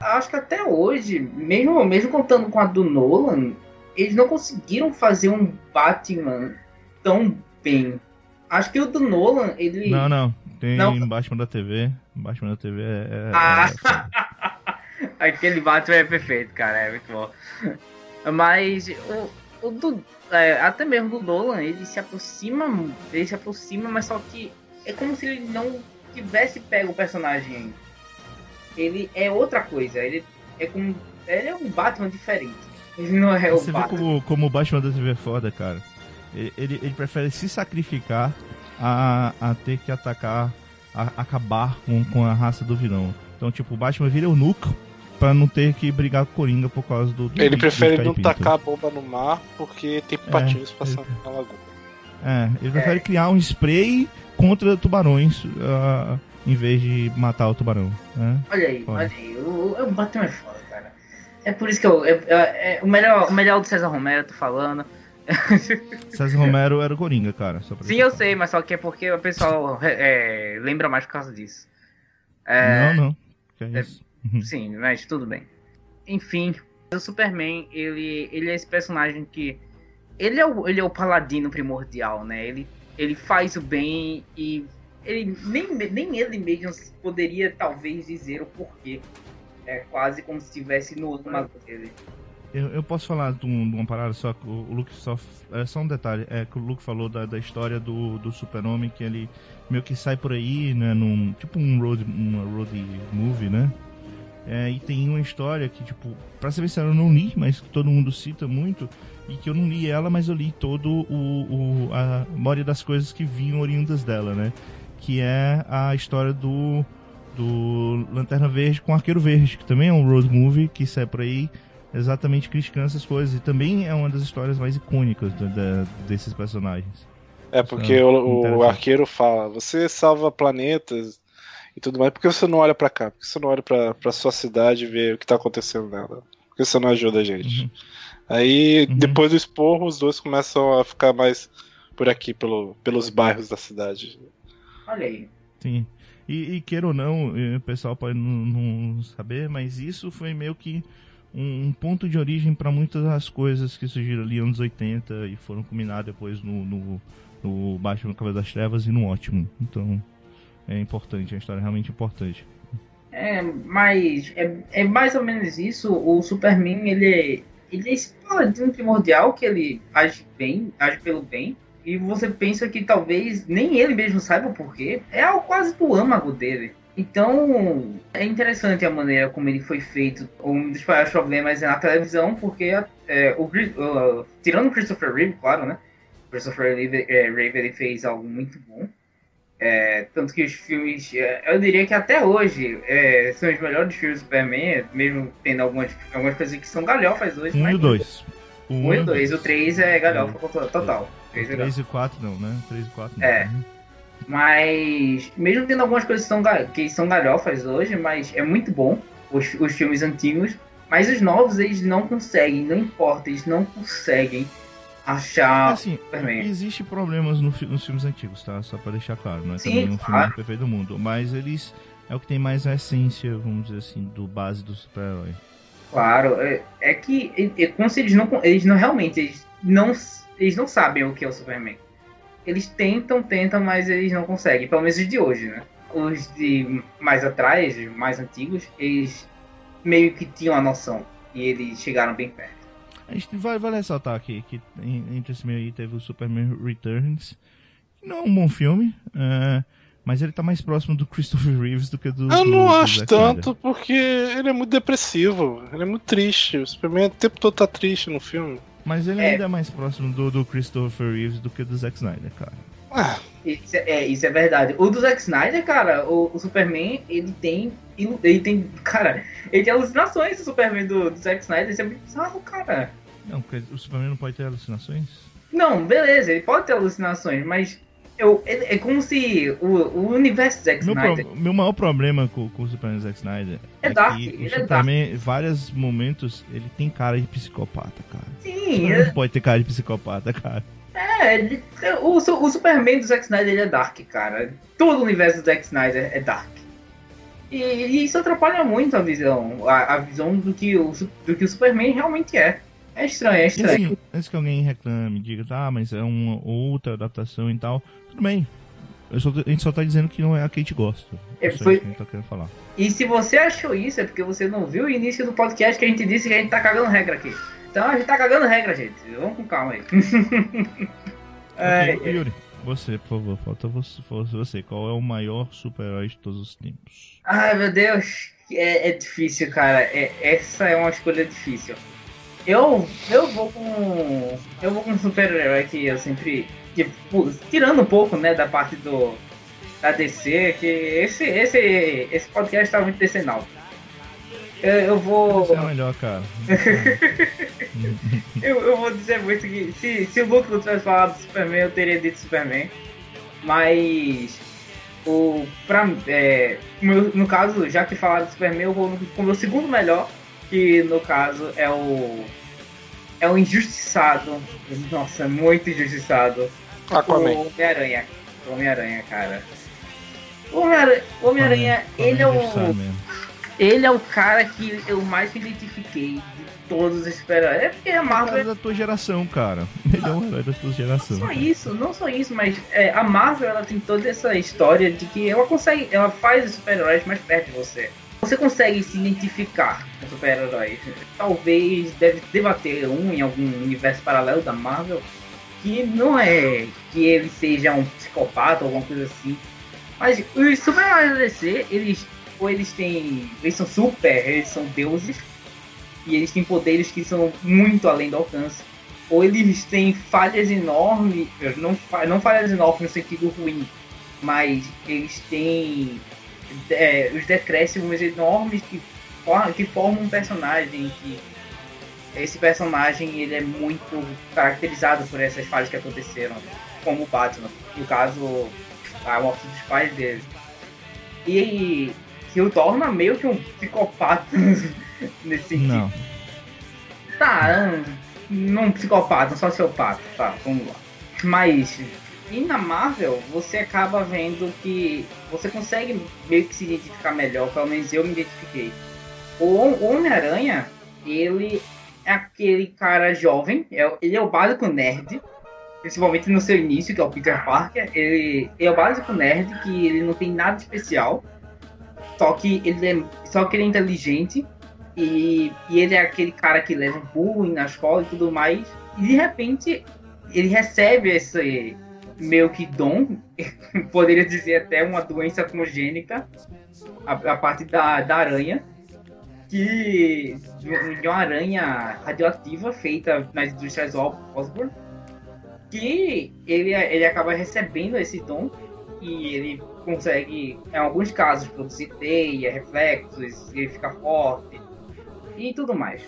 Acho que até hoje, mesmo, mesmo contando com a do Nolan, eles não conseguiram fazer um Batman tão bem. Acho que o do Nolan, ele. Não, não. Tem não. Batman da TV. Batman da TV é. é ah! É Aquele Batman é perfeito, cara. É muito bom. Mas o, o do, é, até mesmo do Nolan, ele se aproxima. Ele se aproxima, mas só que é como se ele não tivesse pego o personagem ainda. Ele é outra coisa. Ele é como. Ele é um Batman diferente. Ele não é o Você Batman. vê como, como o Batman da TV é foda, cara. Ele, ele, ele prefere se sacrificar a, a ter que atacar, a, acabar com, com a raça do vilão. Então, tipo, o Batman vira o núcleo pra não ter que brigar com o Coringa por causa do. do ele prefere não tacar a bomba no mar porque tem patinhos é, passando ele... na lagoa. É, ele prefere é. criar um spray contra tubarões uh, em vez de matar o tubarão. Né? Olha aí, olha aí. O, o Batman é foda, cara. É por isso que eu. É, é, é, o, melhor, o melhor do César Romero, tô falando. César Romero era o Coringa, cara. Sim, eu sei, mas só que é porque o pessoal é, lembra mais por causa disso. É, não, não. É, uhum. sim, mas tudo bem. Enfim, o Superman, ele, ele é esse personagem que. Ele é, o, ele é o paladino primordial, né? Ele, ele faz o bem e ele nem, nem ele mesmo poderia talvez dizer o porquê. É quase como se estivesse no âmago dele. Eu, eu posso falar de, um, de, uma parada só que o Luke só. É só um detalhe. É que o Luke falou da, da história do, do Super-Homem, que ele meio que sai por aí, né? Num, tipo um road, uma road movie, né? É, e tem uma história que, tipo, pra ser sincero, eu não li, mas que todo mundo cita muito. E que eu não li ela, mas eu li todo o, o a maioria das coisas que vinham oriundas dela, né? Que é a história do, do Lanterna Verde com Arqueiro Verde, que também é um road movie que sai por aí exatamente criticando essas coisas. E também é uma das histórias mais icônicas de, de, desses personagens. É, porque é, o, o arqueiro fala: você salva planetas e tudo mais, por que você não olha para cá? Por que você não olha pra, pra sua cidade e vê o que tá acontecendo nela? Por que você não ajuda a gente? Uhum. Aí, uhum. depois do esporro, os dois começam a ficar mais por aqui, pelo, pelos bairros da cidade. Aí. Sim. E, e queira ou não, o pessoal pode não, não saber, mas isso foi meio que um, um ponto de origem para muitas das coisas que surgiram ali anos 80 e foram culminadas depois no, no, no Batman Cavaleiro das Trevas e no Ótimo. Então é importante, é uma história realmente importante. É, mas é, é mais ou menos isso. O Superman, ele, ele é esse paladino primordial que ele age bem, age pelo bem. E você pensa que talvez nem ele mesmo saiba o porquê. É algo quase do âmago dele. Então, é interessante a maneira como ele foi feito. Um dos maiores problemas é na televisão, porque é, o, uh, tirando o Christopher Reeve, claro, né? Christopher Reeve, é, Reeve ele fez algo muito bom. É, tanto que os filmes, é, eu diria que até hoje é, são os melhores filmes do Superman, mesmo tendo algumas, algumas coisas que são galhofas hoje. Um e o dois. Um e o dois. O três é galhofa total. O três e quatro não, né? Três e quatro não. É. Mas, mesmo tendo algumas coisas que são, que são galhofas hoje, mas é muito bom os, os filmes antigos. Mas os novos, eles não conseguem, não importa, eles não conseguem achar assim, Superman. Existe problemas no, nos filmes antigos, tá? Só pra deixar claro, não é Sim, também um claro. filme perfeito do mundo. Mas eles é o que tem mais a essência, vamos dizer assim, do base do super-herói. Claro, é, é que é, é como se eles não, eles não realmente eles não, eles não sabem o que é o Superman eles tentam, tentam, mas eles não conseguem. Pelo menos os de hoje, né? Os de mais atrás, os mais antigos, eles meio que tinham a noção. E eles chegaram bem perto. A gente vai, vai ressaltar aqui que entre esse meio aí teve o Superman Returns. Não é um bom filme. Uh, mas ele tá mais próximo do Christopher Reeves do que do. Eu não do, acho do tanto, porque ele é muito depressivo. Ele é muito triste. O Superman o tempo todo tá triste no filme. Mas ele é. ainda é mais próximo do, do Christopher Reeves do que do Zack Snyder, cara. Ah. Isso é, é, isso é verdade. O do Zack Snyder, cara, o, o, Superman, ele tem. Ele tem. Cara, ele tem alucinações, o Superman do, do Zack Snyder. Isso é muito bizarro, cara. Não, porque o Superman não pode ter alucinações? Não, beleza, ele pode ter alucinações, mas eu, é, é, como se o, o universo Zack meu Snyder. Pro, meu maior problema com, com o Superman Zack Snyder é, é dark, que o é Superman, em vários momentos, ele tem cara de psicopata, cara. Sim. Ele não pode ter cara de psicopata, cara. É, o, o Superman do Zack Snyder ele é dark, cara. Todo o universo do Zack Snyder é dark. E, e isso atrapalha muito a visão, a, a, visão do que, o, do que o Superman realmente é. É estranho, é estranho. Assim, antes que alguém reclame, diga, tá, mas é uma outra adaptação e tal, tudo bem. Só, a gente só tá dizendo que não é a que a gente gosta. É, foi... que a gente tá querendo falar. E se você achou isso, é porque você não viu o início do podcast que a gente disse que a gente tá cagando regra aqui. Então a gente tá cagando regra, gente. Vamos com calma aí. é, okay, Yuri, você, por favor, falta você, você. Qual é o maior super-herói de todos os tempos? Ai, meu Deus. É, é difícil, cara. É, essa é uma escolha difícil. Eu, eu vou com. Eu vou com um super-herói que eu sempre. Tirando um pouco, né, da parte do. Da DC, que esse, esse, esse podcast tá muito decenal. Eu, eu vou. Você é melhor, cara. eu, eu vou dizer muito que se, se o Luke não tivesse falado do Superman, eu teria dito Superman. Mas o, pra, é, no, no caso, já que falaram do Superman, eu vou com o meu segundo melhor, que no caso é o. É o injustiçado. Nossa, muito injustiçado. Aquaman. O Homem-Aranha. Homem-Aranha, cara. O Homem-Aranha, ele é o. Ele é o cara que eu mais me identifiquei de todos os super-heróis. É porque a Marvel. É da tua geração, cara. Ele é um herói da tua geração. Não só isso, não só isso, mas é, a Marvel ela tem toda essa história de que ela consegue. Ela faz os super-heróis mais perto de você. Você consegue se identificar com super-heróis. Talvez deve debater um em algum universo paralelo da Marvel que não é que ele seja um psicopata ou alguma coisa assim. Mas os super-heróis da DC, eles ou eles têm. Eles são super, eles são deuses. E eles têm poderes que são muito além do alcance. Ou eles têm falhas enormes. Não, não falhas enormes no sentido ruim. Mas eles têm é, os decréscimos enormes que, que formam um personagem que esse personagem ele é muito caracterizado por essas falhas que aconteceram, como o Batman, no caso a morte dos pais dele. E que o torna meio que um psicopata nesse sentido. Não. Tá, não um psicopata, um sociopata, tá, vamos lá. Mas e na Marvel, você acaba vendo que você consegue meio que se identificar melhor, pelo menos eu me identifiquei. O Homem-Aranha, ele é aquele cara jovem, é ele é o básico nerd, principalmente no seu início, que é o Peter Parker. Ele, é o básico nerd, que ele não tem nada especial, só que ele é, só que ele é inteligente e, e ele é aquele cara que leva bullying na escola e tudo mais. E de repente ele recebe esse meio que dom, poderia dizer até uma doença congênita, a, a parte da, da aranha, que de uma aranha radioativa feita nas indústrias Osborne, que ele, ele acaba recebendo esse dom e ele consegue, em alguns casos, produzir teia, reflexos, ele fica forte e tudo mais.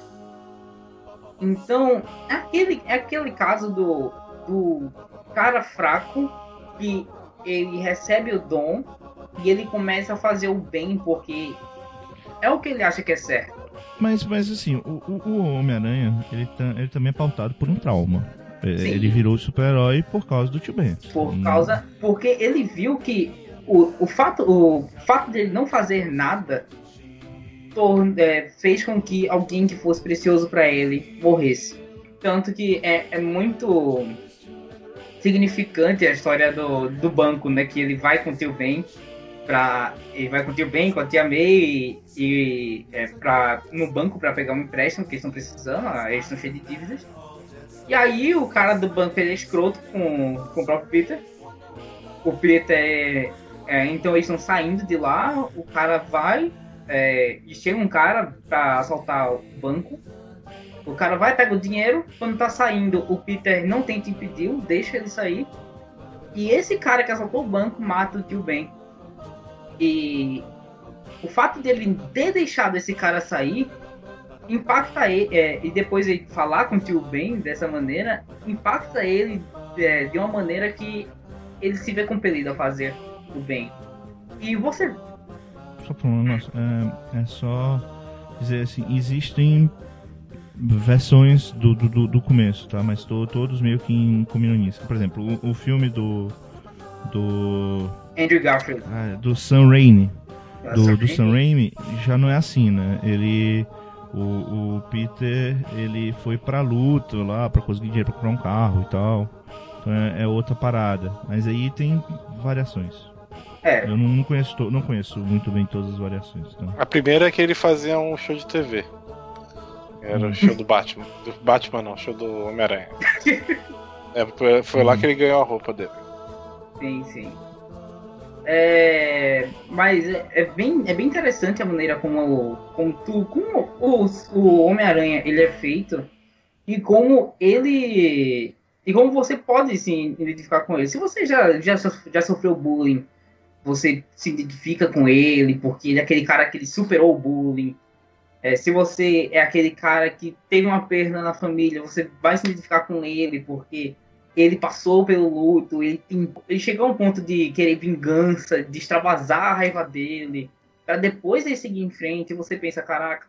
Então, aquele, aquele caso do, do cara fraco que ele recebe o dom e ele começa a fazer o bem porque é o que ele acha que é certo. Mas, mas assim, o, o, Homem-Aranha, ele, tá, ele também é pautado por um trauma. É, Sim. Ele virou super-herói por causa do Tio Ben. Por causa. Porque ele viu que o, o, fato, o fato dele não fazer nada é, fez com que alguém que fosse precioso para ele morresse. Tanto que é, é muito significante a história do, do banco, né? Que ele vai com o tio Ben para ele vai com o tio Ben, com a tia May e, e é, pra, no banco para pegar um empréstimo que eles estão precisando, eles estão cheios de dívidas. E aí o cara do banco ele é escroto com, com o próprio Peter. O Peter é, é então eles estão saindo de lá, o cara vai é, e chega um cara para assaltar o banco. O cara vai, pega o dinheiro, quando tá saindo, o Peter não tenta impedir, deixa ele sair. E esse cara que assaltou o banco mata o tio Ben. E o fato dele ter deixado esse cara sair impacta ele, é, e depois ele falar com o tio Ben dessa maneira, impacta ele é, de uma maneira que ele se vê compelido a fazer o bem. E você. Só falando, é, é só dizer assim, existem versões do, do, do começo, tá? Mas to, todos meio que em comunista. Por exemplo, o, o filme do. Do. Andrew Garfield. Ah, do Sam Raimi. Ah, Do, Sam do Sam Raimi? Já não é assim, né? Ele. O, o Peter, ele foi pra luta lá pra conseguir dinheiro pra comprar um carro e tal. Então é, é outra parada. Mas aí tem variações. É, Eu não conheço, não conheço muito bem todas as variações. Então. A primeira é que ele fazia um show de TV. Era o show do Batman. Do Batman não, show do Homem-Aranha. É, foi, lá que ele ganhou a roupa dele. sim, sim. É, mas é, é bem, é bem interessante a maneira como, como, tu, como o, o Homem-Aranha ele é feito e como ele e como você pode se identificar com ele. Se você já, já, já sofreu bullying, você se identifica com ele porque ele é aquele cara que ele superou o bullying. É, se você é aquele cara que teve uma perda na família, você vai se identificar com ele porque ele passou pelo luto, ele, tem, ele chegou a um ponto de querer vingança, de extravasar a raiva dele, para depois ele seguir em frente. E você pensa, caraca,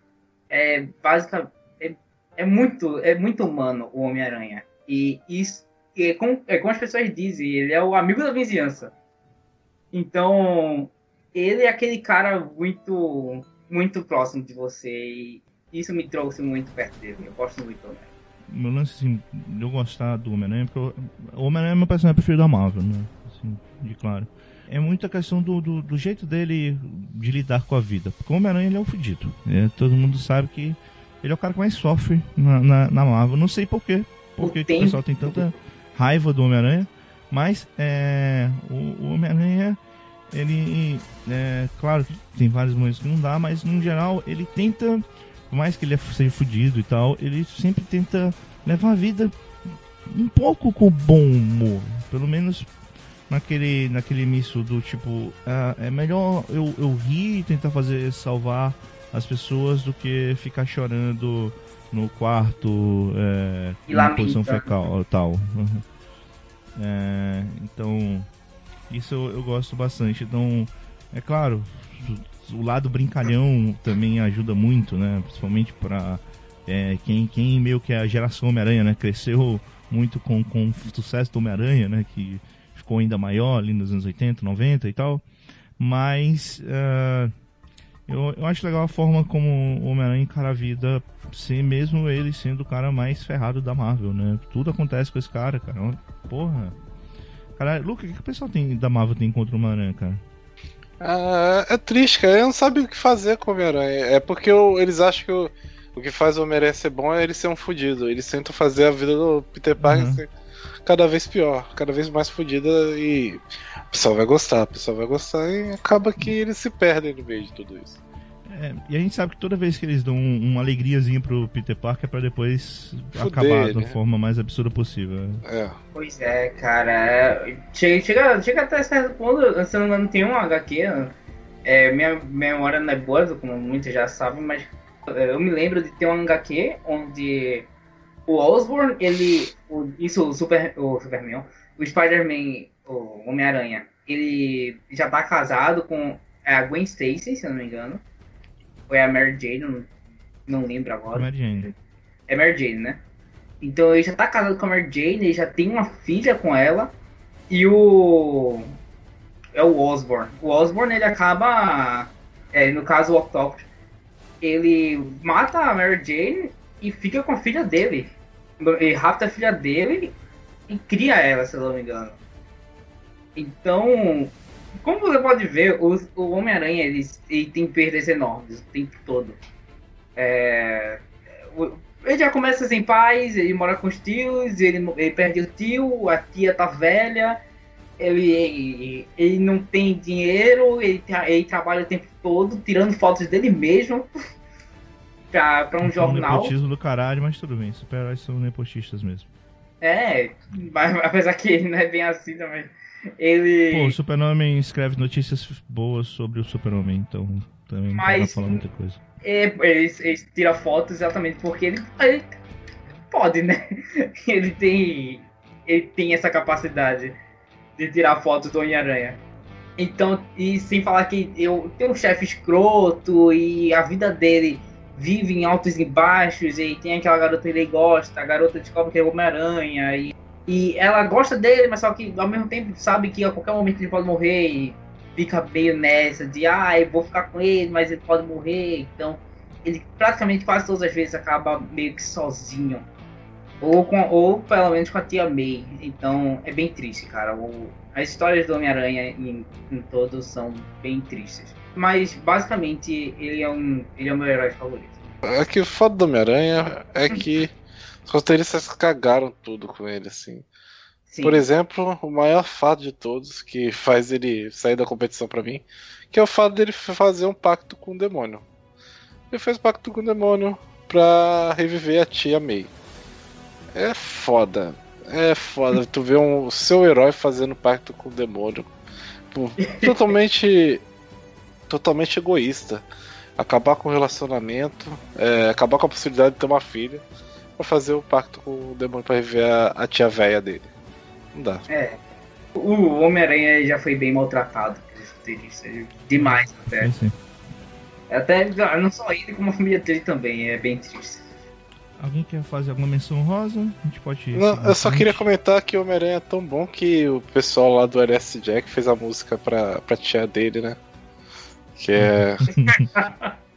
é basicamente é, é muito é muito humano o Homem-Aranha. E isso é como, é como as pessoas dizem, ele é o amigo da vizinhança. Então, ele é aquele cara muito muito próximo de você e isso me trouxe muito perto dele. Eu gosto muito do Homem-Aranha. Meu lance, assim, de eu gostar do Homem-Aranha, porque eu- o Homem-Aranha é meu personagem preferido da Marvel, né? Assim, de claro. É muita questão do, do, do jeito dele de lidar com a vida. Porque o Homem-Aranha ele é um fudido. É, todo mundo sabe que ele é o cara que mais sofre na, na, na Marvel. Não sei porquê. Por que o pessoal tem tanta raiva do Homem-Aranha. Mas é, o, o Homem-Aranha, ele. É, claro que tem vários momentos que não dá, mas no geral ele tenta por mais que ele seja fudido e tal, ele sempre tenta levar a vida um pouco com bom humor. Pelo menos naquele, naquele misto do tipo, ah, é melhor eu, eu rir e tentar fazer salvar as pessoas do que ficar chorando no quarto é, E lamentando. posição fecal tal. Uhum. É, então, isso eu, eu gosto bastante. Então, é claro, o lado brincalhão também ajuda muito, né? Principalmente para quem, quem meio que é a geração Homem-Aranha, né? Cresceu muito com, com o sucesso do Homem-Aranha, né? Que ficou ainda maior ali nos anos 80, 90 e tal. Mas ah, eu, eu acho legal a forma como o Homem-Aranha encara a vida, sem mesmo ele sendo o cara mais ferrado da Marvel, né? Tudo acontece com esse cara, cara. Porra. Cara, Luca, o que o pessoal tem, da Marvel tem contra o Homem-Aranha, cara? Ah, é triste, cara. Ele não sabe o que fazer com o Homem-Aranha. É porque o- eles acham que o, o que faz o Homem-Aranha ser bom é ele ser um fudido. Eles tentam fazer a vida do Peter Parker Uhum. ser cada vez pior, cada vez mais fodida e o pessoal vai gostar, o pessoal vai gostar e acaba que eles se perdem no meio de tudo isso. É, e a gente sabe que toda vez que eles dão um- uma alegriazinha pro Peter Parker é pra depois Fuder, acabar da né? forma mais absurda possível. É. Pois é, cara. é, Chega, chega, chega até certo ponto, se eu não me engano, tem um HQ. né? É, minha minha memória não é boa, como muitos já sabem, mas é, eu me lembro de ter um HQ onde o Osborn, ele. O, isso, o, Super, o Superman, o Spider-Man, o Homem-Aranha, ele já tá casado com a Gwen Stacy, se eu não me engano. Ou é a Mary Jane, não, não lembro agora. Mary Jane. É Mary Jane, né? Então ele já tá casado com a Mary Jane, ele já tem uma filha com ela. E o. É o Osborn. O Osborn ele acaba. É, no caso o Octopus. Ele mata a Mary Jane e fica com a filha dele. Ele rapta a filha dele e cria ela, se eu não me engano. Então, como você pode ver, os- o Homem-Aranha ele, ele tem perdas enormes o tempo todo. É, ele já começa sem pais, ele mora com os tios, ele, ele perde o tio, a tia tá velha, ele, ele, ele não tem dinheiro, ele, ele trabalha o tempo todo tirando fotos dele mesmo pra, pra um um jornal. nepotismo do caralho, mas tudo bem. Super-heróis são nepotistas mesmo. É, mas, apesar que ele não é bem assim também. Ele. Pô, o Super-Homem escreve notícias boas sobre o Super-Homem, então também não dá pra Mas- falar muita coisa. É, ele, ele tira fotos exatamente porque ele, ele pode, né? Ele tem, ele tem essa capacidade de tirar fotos do Homem-Aranha. Então, e sem falar que eu tem um chefe escroto e a vida dele vive em altos e baixos, e tem aquela garota que ele gosta, a garota descobre que é Homem-Aranha, e, e ela gosta dele, mas só que ao mesmo tempo sabe que a qualquer momento ele pode morrer, e fica meio nessa de, ah, eu vou ficar com ele, mas ele pode morrer, então ele praticamente quase todas as vezes acaba meio que sozinho. Ou, com, ou pelo menos com a tia May. Então é bem triste, cara. O, as histórias do Homem-Aranha em, em todos são bem tristes. Mas basicamente ele é um. ele é o meu herói favorito. É que o foda do Homem-Aranha é que os roteiristas cagaram tudo com ele, assim. Sim. Por exemplo, o maior fato de todos que faz ele sair da competição para mim, que é o fato dele fazer um pacto com o demônio. Ele fez pacto com o demônio pra reviver a tia May. É foda. É foda. tu vê um, o seu herói fazendo pacto com o demônio. totalmente. totalmente egoísta. Acabar com o relacionamento, é, acabar com a possibilidade de ter uma filha, pra fazer o pacto com o demônio pra reviver a, a tia velha dele. Não dá. É. O Homem-Aranha já foi bem maltratado Demais até. Sim, sim. Até não só ele, como a família dele também, é bem triste. Alguém quer fazer alguma menção rosa? A gente pode. Não, eu só queria comentar que o Homem-Aranha é tão bom que o pessoal lá do LS Jack fez a música pra, pra tia dele, né? Que é.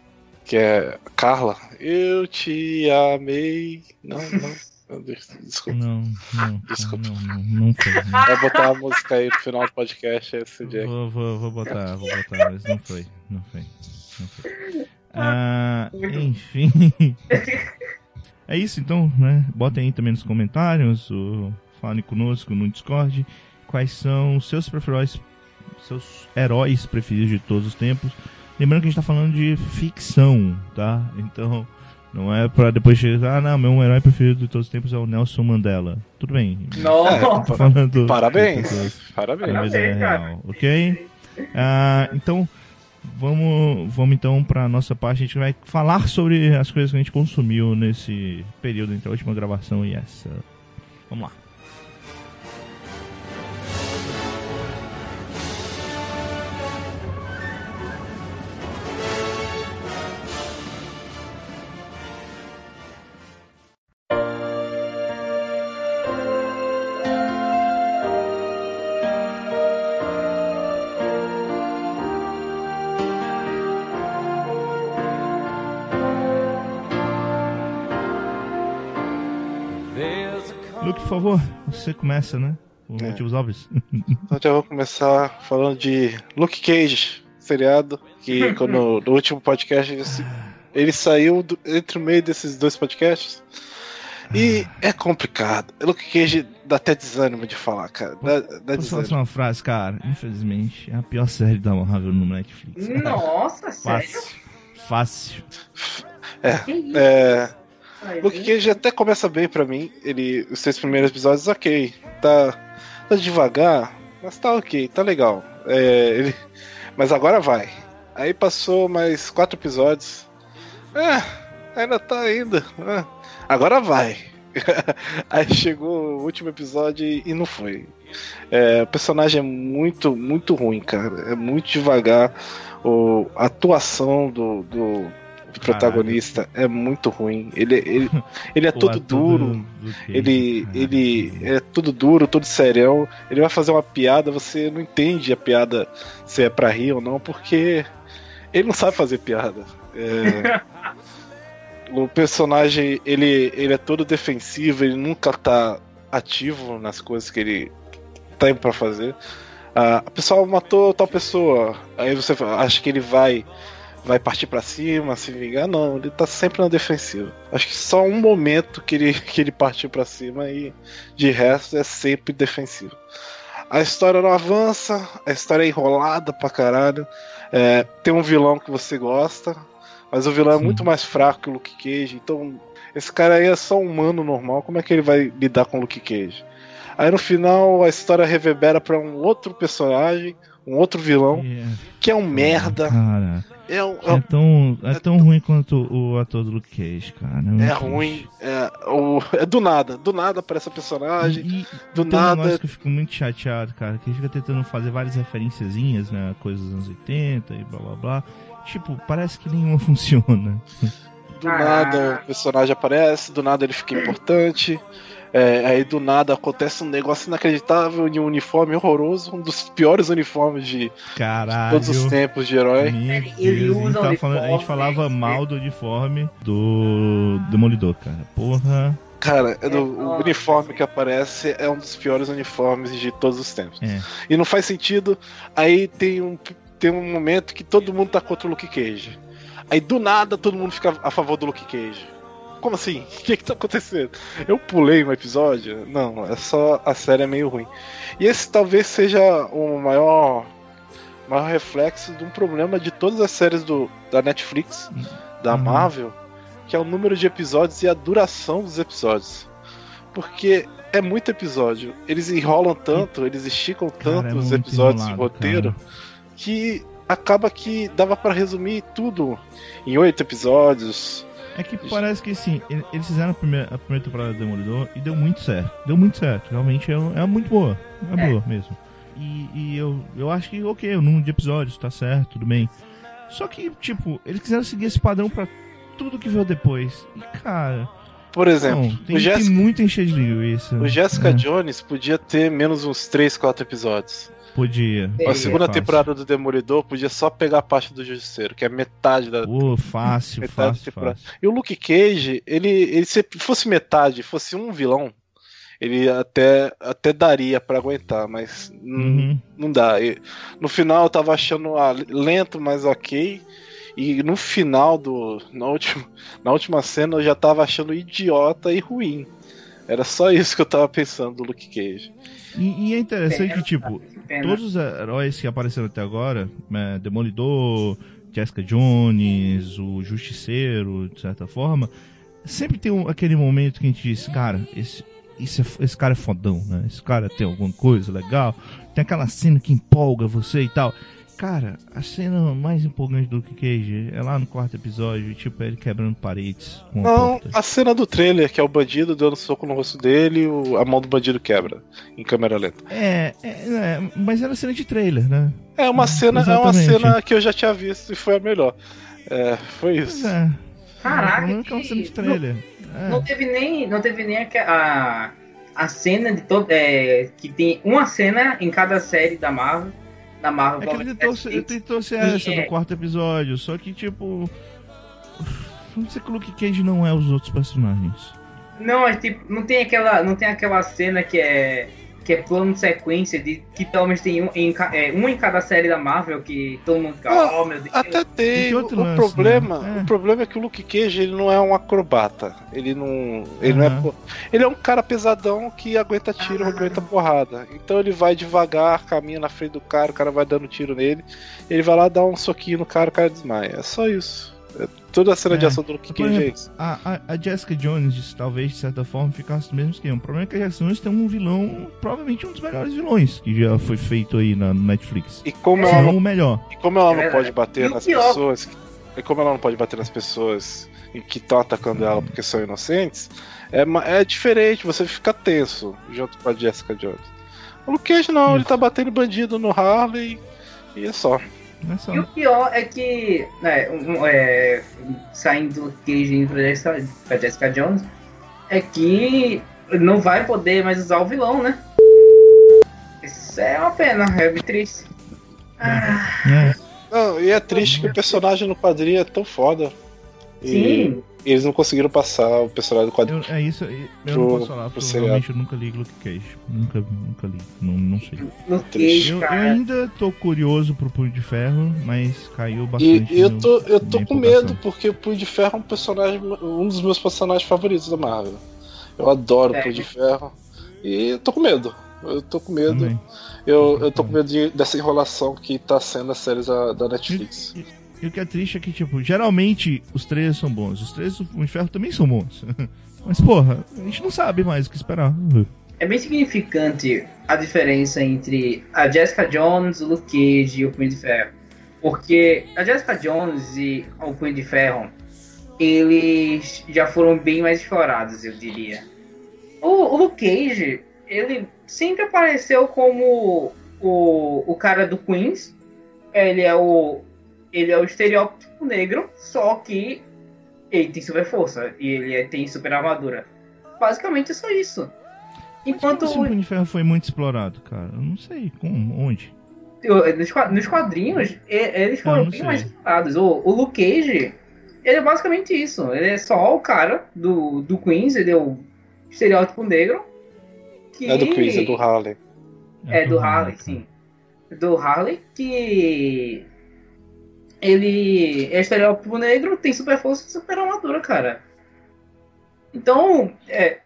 que é. Carla, eu te amei. Não, não. Desculpa. Não, não. Desculpa. Não, não, não foi. Não. Vai botar a música aí no final do podcast, esse Jack. Vou, vou, vou botar, vou botar, mas não foi. Não foi. Ah, enfim. é isso então, né? Botem aí também nos comentários, o... falem conosco no Discord. Quais são os seus preferidos, seus heróis preferidos de todos os tempos? Lembrando que a gente tá falando de ficção, tá? Então, não é pra depois chegar, ah, não, meu herói preferido de todos os tempos é o Nelson Mandela. Tudo bem. Não. Tô falando parabéns. Parabéns. Parabéns, é real, ok? Ah, então, Vamos, vamos então para nossa parte. A gente vai falar sobre as coisas que a gente consumiu nesse período entre a última gravação e essa. Vamos lá. Favor, você começa, né? Por é. motivos óbvios. Então já vou começar falando de Luke Cage, seriado, que quando, no último podcast ele saiu do, entre o meio desses dois podcasts. E é complicado. Luke Cage dá até desânimo de falar, cara. Dá, dá Posso falar uma frase, cara? Infelizmente, é a pior série da Marvel no Netflix. Nossa, sério? Fácil. Fácil. É, é, Luke Cage até começa bem para mim. Ele, os três primeiros episódios, ok. Tá, tá devagar, mas tá ok, tá legal. É, ele, mas agora vai. Aí passou mais quatro episódios. É, ainda tá ainda. É, agora vai. Aí chegou o último episódio e não foi. É, o personagem é muito, muito ruim, cara. É muito devagar. O, a atuação do, do do protagonista é muito ruim. Ele, ele, ele é todo duro. Do, do ele, ele é tudo duro, todo serião. Ele vai fazer uma piada, você não entende a piada se é pra rir ou não, porque ele não sabe fazer piada. É, o personagem, ele, ele é todo defensivo, ele nunca tá ativo nas coisas que ele tem para fazer. Ah, a pessoa matou tal pessoa, aí você acha que ele vai vai partir para cima, se vingar, não, ele tá sempre na defensiva. Acho que só um momento que ele, que ele partiu para cima e de resto é sempre defensivo. A história não avança, a história é enrolada pra caralho. É, tem um vilão que você gosta, mas o vilão é Sim. é muito mais fraco que o Luke Cage, então esse cara aí é só um humano normal, como é que ele vai lidar com o Luke Cage? Aí no final a história reverbera para um outro personagem, um outro vilão, yeah. que é um merda. Cara. É, um, é, é tão, é, é tão ruim quanto o ator do Luke Cage, cara. É, é ruim. É, o, é do nada. Do nada para essa personagem. E, do nada. Um que eu fico muito chateado, cara. Que ele fica tentando fazer várias referenciazinhas, né? Coisas dos anos 80 e blá blá blá. Tipo, parece que nenhuma funciona. do nada o personagem aparece, do nada ele fica importante. É, aí do nada acontece um negócio inacreditável de um uniforme horroroso, um dos piores uniformes de Caralho. todos os tempos de herói. Ele Deus, a, gente falando- a gente uniforme, falava né? mal do uniforme do Demolidor, cara. Porra. Cara, é do- o nossa. uniforme que aparece é um dos piores uniformes de todos os tempos. É. E não faz sentido. Aí tem um, tem um momento que todo mundo tá contra o Luke Cage. Aí do nada todo mundo fica a favor do Luke Cage. Como assim? O que que tá acontecendo? Eu pulei um episódio? Não, é só a série é meio ruim. E esse talvez seja o maior, maior reflexo de um problema de todas as séries do, da Netflix, da Uhum. Marvel, que é o número de episódios e a duração dos episódios. Porque é muito episódio. Eles enrolam tanto, eles esticam Cara, tanto é os muito episódios de enrolado, roteiro cara. que acaba que dava pra resumir tudo em oito episódios. É que parece que assim, ele- eles fizeram a primeira, a primeira temporada do Demolidor e deu muito certo. Deu muito certo. Realmente é, é muito boa. É, É. boa mesmo. E, e eu, eu acho que, ok, o número de episódios tá certo, tudo bem. Só que, tipo, eles quiseram seguir esse padrão pra tudo que veio depois. E, cara, Por exemplo, não, tem, o, tem Jessica, muito encher de linguiça. o Jessica É, Jones podia ter menos uns 3, 4 episódios. Podia. A segunda Fácil. temporada do Demolidor podia só pegar a parte do Justiceiro, que é metade da. Pô, fácil, Metade fácil, temporada. fácil. E o Luke Cage, ele, ele se fosse metade, fosse um vilão, ele até, até daria pra aguentar, mas Uhum. não dá. E no final eu tava achando ah, lento, mas ok. E no final do. Na última, na última cena eu já tava achando idiota e ruim. Era só isso que eu tava pensando do Luke Cage. E, e é interessante que, tipo, pena. todos os heróis que apareceram até agora, né, Demolidor, Jessica Jones, o Justiceiro, de certa forma, sempre tem um- aquele momento que a gente diz, cara, esse, esse, é- esse cara é fodão, né? Esse cara tem alguma coisa legal, tem aquela cena que empolga você e tal. Cara, a cena mais empolgante do Luke Cage é lá no quarto episódio, tipo, ele quebrando paredes com a Não, porta. a cena do trailer, que é o bandido dando soco no rosto dele, o- a mão do bandido quebra em câmera lenta. É, é, é, mas era cena de trailer, né? É uma Hum, cena, é uma cena que eu já tinha visto e foi a melhor. É, foi isso. é. Caraca, menos que é uma cena de trailer. É. Não teve nem, não teve nem a, a, a cena de todo. É, que tem uma cena em cada série da Marvel. Da Marvel É que ele tentou, ser- ele tentou ser essa E no é- quarto episódio, só que tipo. Vamos dizer que o Luke Cage não é os outros personagens. Não, é tipo, não tem aquela, não tem aquela cena que é que é plano de sequência de que pelo menos tem um em, é, um em cada série da Marvel que todo mundo fica, Ah, oh meu Deus. Até E tem. O, outro o lance, problema, né? É. o problema é que o Luke Cage ele não é um acrobata. Ele não, ele não é, ele é um cara pesadão que aguenta tiro, Ah. aguenta porrada. Então ele vai devagar, caminha na frente do cara, o cara vai dando tiro nele, ele vai lá dar um soquinho no cara, o cara desmaia. É só isso. É- toda a cena de É. ação do Luke Cage é isso. A, a, a Jessica Jones, talvez, de certa forma, ficasse do mesmo esquema. O problema é que a Jessica Jones tem um vilão, provavelmente um dos melhores vilões que já foi feito aí na no Netflix. E como É. ela não o melhor. E como ela É não verdade. pode bater E nas pior- pessoas. E como ela não pode bater nas pessoas em que estão atacando ela porque são inocentes, é, é diferente, você fica tenso junto com a Jessica Jones. O Luke Cage não, ele Isso. tá batendo bandido no Harley e é só. Não é só. E o pior é que, né, um- é, saindo do Cage pra Jessica, pra Jessica Jones, é que não vai poder mais usar o vilão, né? Isso é uma pena, é bem triste. Ah, É. Não, e é triste que o personagem no quadrinho é tão foda. E sim, eles não conseguiram passar o personagem do quadrinho. Eu, é isso, eu Pro- não posso falar, porque seriado. realmente eu nunca li Luke Cage. Nunca, nunca li. Não, não sei. Cage, Eu, eu ainda tô curioso pro Punho de Ferro, mas caiu E bastante. eu no- tô, eu tô com medo, porque o Punho de Ferro é um personagem, um dos meus personagens favoritos da Marvel. Eu adoro É. o Punho de Ferro. E eu tô com medo. Eu tô com medo. Também. Eu, eu tô com medo de- dessa enrolação que tá sendo as séries da, da Netflix. E o que é triste é que, tipo, geralmente os trailers são bons. Os trailers do Ferro também são bons. Mas, porra, a gente não sabe mais o que esperar. É bem significante a diferença entre a Jessica Jones, o Luke Cage e o Punho de Ferro. Porque a Jessica Jones e o Punho de Ferro, eles já foram bem mais explorados, eu diria. O, o Luke Cage, ele sempre apareceu como o, o cara do Queens. Ele é o, ele é o estereótipo negro, só que ele tem super força e ele é, tem super armadura. Basicamente é só isso. Enquanto o Punho de Ferro foi muito explorado, cara. Eu não sei como, onde. Nos quadrinhos, eles foram bem mais explorados. O, o Luke Cage, ele é basicamente isso. Ele é só o cara do, do Queens, ele é o estereótipo negro. Que... É do Queens, é do Harley. É, é do Harley, sim. Do Harley, que ele é estereótipo negro, tem super força e super armadura, cara. Então, é,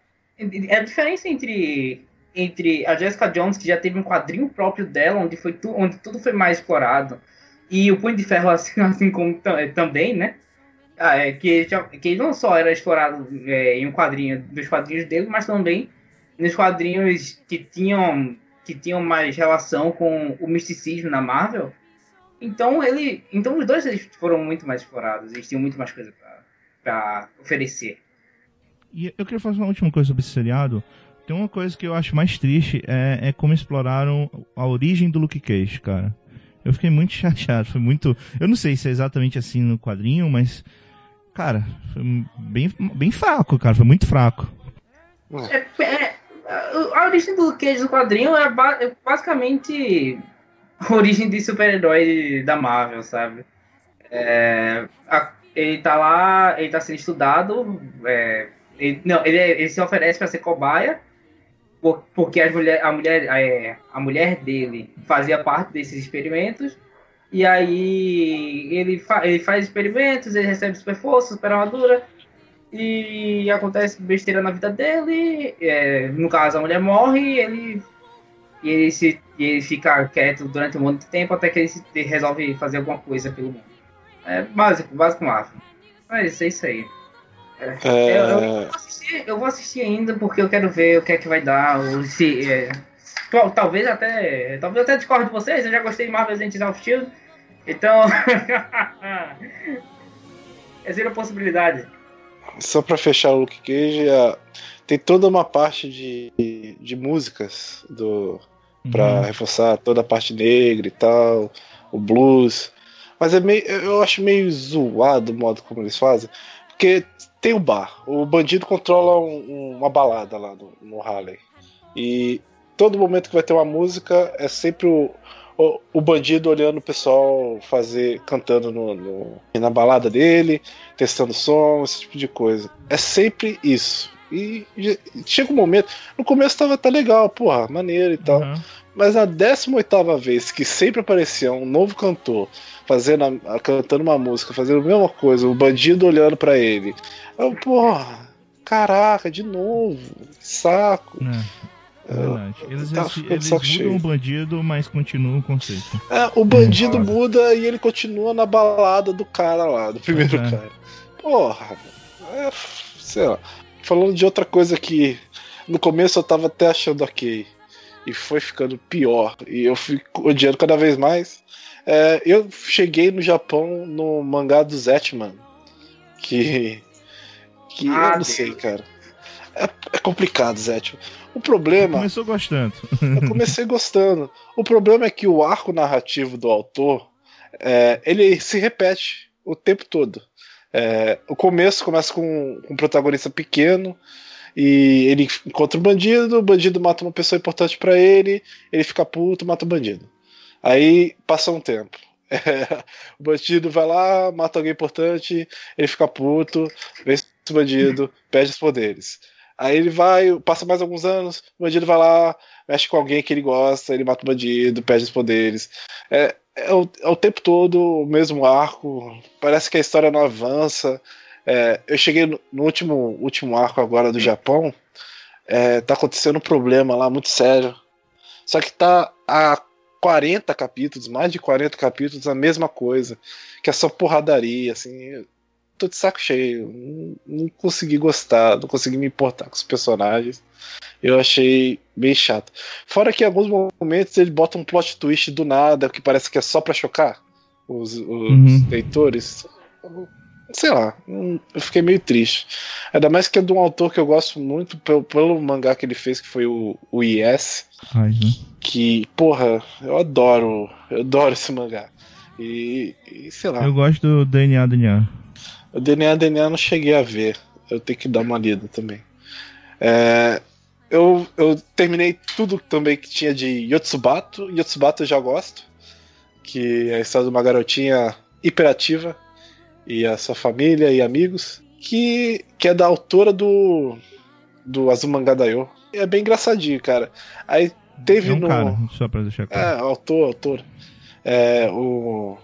é a diferença entre, entre a Jessica Jones, que já teve um quadrinho próprio dela, onde, foi tu, onde tudo foi mais explorado, e o Punho de Ferro, assim, assim como é, também, né? Ah, é, que, que não só era explorado é, em um quadrinho dos quadrinhos dele, mas também nos quadrinhos que tinham, que tinham mais relação com o misticismo na Marvel. Então ele, então os dois eles foram muito mais explorados, eles tinham muito mais coisa para oferecer. E eu queria fazer uma última coisa sobre esse seriado. Tem uma coisa que eu acho mais triste é, é como exploraram a origem do Luke Cage, cara. Eu fiquei muito chateado, foi muito. Eu não sei se é exatamente assim no quadrinho, mas. Cara, foi bem, bem fraco, cara, foi muito fraco. É, é, a origem do Luke Cage no quadrinho é, é basicamente origem de super-herói da Marvel, sabe? É, a, ele tá lá, ele tá sendo estudado, é, ele, não, ele, ele se oferece para ser cobaia, por, porque as mulher, a, mulher, a, é, a mulher dele fazia parte desses experimentos. E aí ele, fa, ele faz experimentos, ele recebe super força, super armadura. E acontece besteira na vida dele. É, no caso, a mulher morre ele, e ele, se, ele fica quieto durante um monte de tempo até que ele, se, ele resolve fazer alguma coisa pelo mundo. É básico, básico máximo. Mas é isso aí. É. Eu, eu, vou assistir, eu, vou assistir, ainda porque eu quero ver o que é que vai dar. Se, é, talvez até. Talvez até discorde de vocês, eu já gostei de Marvel Agents of Shield. Então. É uma possibilidade. Só pra fechar o Luke Cage, tem toda uma parte de, de músicas do para uhum. reforçar toda a parte negra e tal, o blues. Mas é meio, eu acho meio zoado o modo como eles fazem. Porque tem o um bar. O bandido controla um, uma balada lá no, no Harley. E todo momento que vai ter uma música é sempre o, o, o bandido olhando o pessoal fazer, cantando no, no, na balada dele, testando som, esse tipo de coisa. É sempre isso. E chega um momento. No começo tava até legal, porra, maneiro e tal. Uhum. Mas na 18 vez que sempre aparecia um novo cantor fazendo a, cantando uma música, fazendo a mesma coisa, o bandido olhando para ele. Eu, porra, caraca, de novo, saco. É, é verdade. Eles, tá eles, eles mudam o bandido, mas continuam o conceito. É, o bandido é. muda e ele continua na balada do cara lá, do primeiro é. cara. Porra, é, sei lá. Falando de outra coisa que no começo eu tava até achando ok e foi ficando pior. E eu fico odiando cada vez mais. É, eu cheguei no Japão no mangá do Zetman. Que. Que ah, eu não sei, cara. É, é complicado, Zetman. O problema. Começou gostando. eu comecei gostando. O problema é que o arco narrativo do autor é, ele se repete o tempo todo. É, o começo começa com, com um protagonista pequeno e ele encontra um bandido, o bandido mata uma pessoa importante para ele, ele fica puto, mata o bandido. Aí passa um tempo. É, o bandido vai lá, mata alguém importante, ele fica puto, vence o bandido, perde os poderes. Aí ele vai, passa mais alguns anos, o bandido vai lá, mexe com alguém que ele gosta, ele mata o bandido, perde os poderes. É, é, o, é o tempo todo o mesmo arco, parece que a história não avança. É, eu cheguei no, no, último, último arco agora do Japão. É, tá acontecendo um problema lá muito sério. Só que tá há 40 capítulos, mais de 40 capítulos, a mesma coisa. Que é só porradaria, assim. Tô de saco cheio. Não, não consegui gostar, não consegui me importar com os personagens. Eu achei bem chato. Fora que em alguns momentos ele bota um plot twist do nada, que parece que é só pra chocar os, os uhum. leitores sei lá, eu fiquei meio triste. Ainda mais que é de um autor que eu gosto muito pelo, pelo mangá que ele fez, que foi o, o né? Que, porra, eu adoro, eu adoro esse mangá. E, e, sei lá. Eu gosto do DNA DNA. O DNA DNA não cheguei a ver. Eu tenho que dar uma lida também. É, eu, eu terminei tudo também que tinha de Yotsubato. Yotsubato eu já gosto. Que é a história de uma garotinha hiperativa e a sua família e amigos. Que, que é da autora do, do Azumanga Daioh. É bem engraçadinho, cara. Aí teve É um no. cara, só pra deixar É, claro. autor, autor. É, o,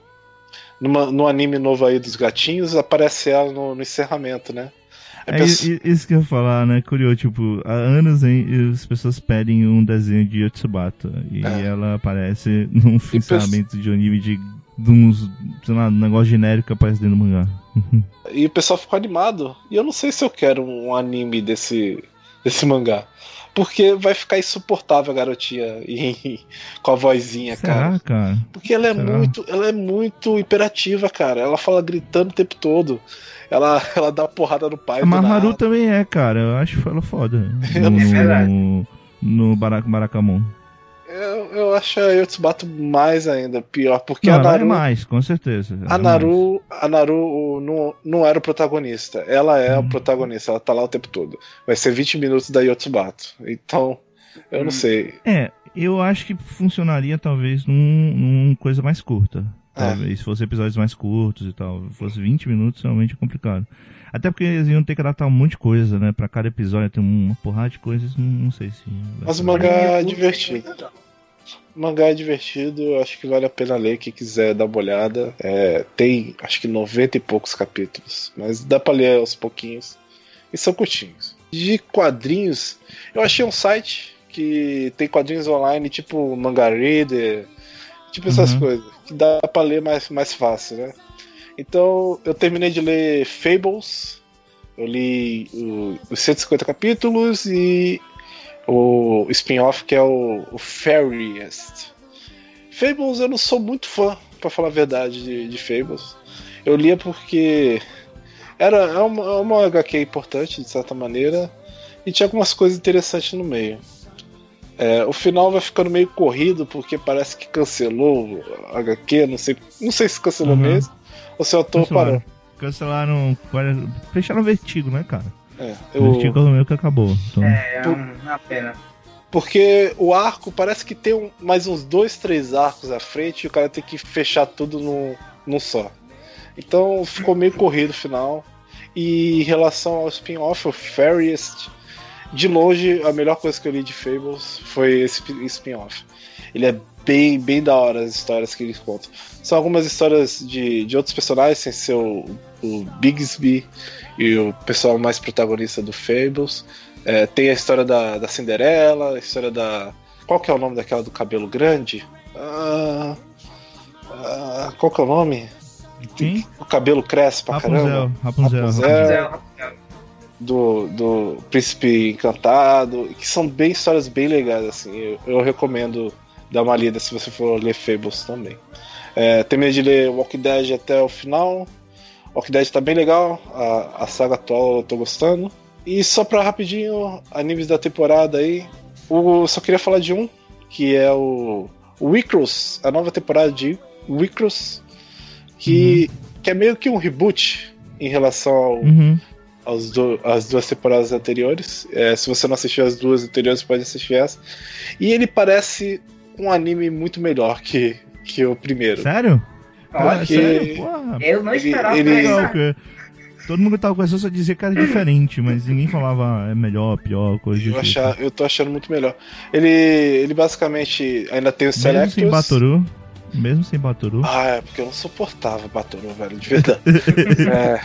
numa- no anime novo aí dos gatinhos, aparece ela no, no encerramento, né? É, i- isso que eu ia falar, né? Curioso, tipo, há anos hein, as pessoas pedem um desenho de Yotsubata e É. ela aparece num encerramento de um anime de, de uns, sei lá, um negócio genérico que aparece dentro do mangá. E o pessoal ficou animado. E eu não sei se eu quero um anime desse, desse mangá. Porque vai ficar insuportável a garotinha e- com a vozinha, cara. Será, cara? Porque ela é Será? muito, ela é muito imperativa, cara. Ela fala gritando o tempo todo. Ela, ela dá porrada no pai. A Maharu também é, cara. Eu acho ela foda. Eu No, não sei. no, no Barak Barakamon. Eu, eu acho a Yotsubato mais ainda pior, porque Não, a ela Naru, é mais, com certeza. A é Naru, a Naru não, não era o protagonista. Ela é o protagonista, ela tá lá o tempo todo. Vai ser 20 minutos da Yotsubato. Então, eu não Hum. sei. mais. É, eu acho que funcionaria talvez num, num coisa mais curta. É. Talvez se fosse episódios mais curtos e tal. Se fosse 20 minutos, realmente é complicado. Até porque eles iam ter que adaptar um monte de coisa, né? Pra cada episódio tem uma porrada de coisas, não, não sei se. Mas o mangá é divertido. O mangá é divertido, acho que vale a pena ler. Quem quiser dar uma olhada. É, tem acho que 90 e poucos capítulos, mas dá pra ler aos pouquinhos. E são curtinhos. De quadrinhos, eu achei um site que tem quadrinhos online, tipo Manga Reader, tipo essas Uhum. coisas, dá pra ler mais, mais fácil, né? Então eu terminei de ler Fables, eu li o- os 150 capítulos e o spin-off que é o, o Fairyest. Fables eu não sou muito fã, pra falar a verdade, de, de Fables. Eu lia porque era é uma, é uma HQ importante, de certa maneira, e tinha algumas coisas interessantes no meio. É, o final vai ficando meio corrido porque parece que cancelou a HQ, não sei, não sei se cancelou Uhum. mesmo ou se eu tô Cancelaram. parando. Cancelaram. Fecharam o Vertigo, né, cara? É, O eu- Vertigo é o meu que acabou. Então, É, é um- uma pena. Porque o arco parece que tem um- mais uns dois, três arcos à frente e o cara tem que fechar tudo num, num só. Então ficou meio corrido o final. E em relação ao spin-off, o Fairyest, de longe a melhor coisa que eu li de Fables foi esse sp- spin-off. Ele é bem, bem da hora as histórias que eles contam. São algumas histórias de, de outros personagens, sem ser o, o Bigsby e o pessoal mais protagonista do Fables. É, tem a história da, da Cinderela, a história da. Qual que é o nome daquela do cabelo grande? Ah, ah, qual que é o nome? Quem? O cabelo cresce pra Rapunzel, caramba. Rapunzel. Rapunzel. Rapunzel, Do, do Príncipe Encantado, que são bem histórias bem legais, assim. Eu, eu recomendo dar uma lida se você for ler Fables também. É, terminei de ler Walking Dead até o final. Walking Dead tá bem legal, a, a saga atual eu tô gostando. E só pra rapidinho, animes da temporada aí. O, só queria falar de um, que é o, Wicross, a nova temporada de Wicross, que, que é meio que um reboot em relação ao, Uhum. Aos do- as duas temporadas anteriores. É, se você não assistiu as duas anteriores, pode assistir essa. E ele parece um anime muito melhor que, que o primeiro. Sério? Que- sério? Porra. eu não Ele- esperava ele- porque todo mundo que tava conversando só dizia que era diferente, mas ninguém falava ah, é melhor, pior, coisa Eu, tipo. achar, eu tô achando muito melhor. Ele, ele basicamente ainda tem os Mesmo sem Selectors. Batoru, mesmo sem Batoru, Ah, é porque eu não suportava Batoru, velho, de verdade. É,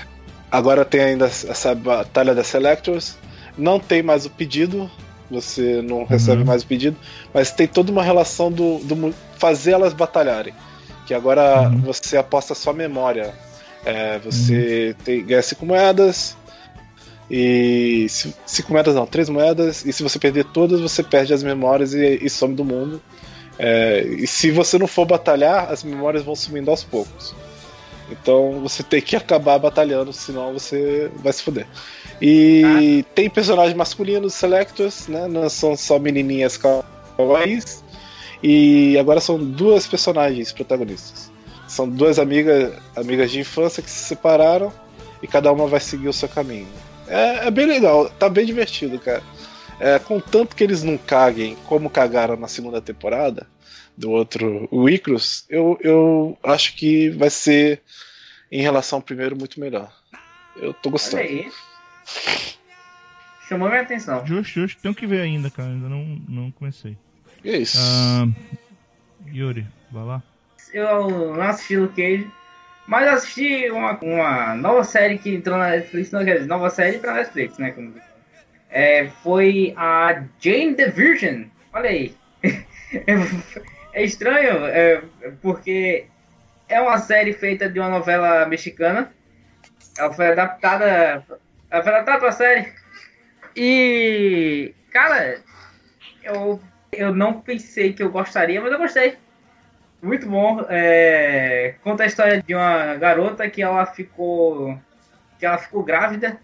agora tem ainda essa batalha das Selectors. Não tem mais o pedido. Você não recebe Uhum. mais o pedido. Mas tem toda uma relação do, do fazer elas batalharem. Que agora Uhum. você aposta só memória. É, você tem, ganha cinco moedas. E. ci- Cinco moedas não, três moedas. E se você perder todas, você perde as memórias e, e some do mundo. É, e se você não for batalhar, as memórias vão sumindo aos poucos. Então você tem que acabar batalhando, senão você vai se fuder. E tem personagens masculinos selectors, né? Não são só menininhas kawaiis. E agora são duas personagens protagonistas. São duas amigas, amigas de infância que se separaram e cada uma vai seguir o seu caminho. É, é bem legal, tá bem divertido, cara. É, contanto que eles não caguem como cagaram na segunda temporada do outro, o Icrus, eu, eu acho que vai ser, em relação ao primeiro, muito melhor. Eu tô gostando. Olha aí. Chamou minha atenção. Justo, justo. Tenho que ver ainda, cara. Ainda não, não comecei. E é isso. Ah, Yuri, vai lá. Eu não assisti Luke Cage, mas assisti uma, uma nova série que entrou na Netflix, não quer dizer, nova série pra Netflix, né? Como, é, foi a Jane the Virgin. Olha aí. é estranho, é, porque é uma série feita de uma novela mexicana. Ela foi adaptada. Ela foi adaptada pra série. E. Cara, eu, eu não pensei que eu gostaria, mas eu gostei. Muito bom. É, conta a história de uma garota que ela ficou. que ela ficou grávida.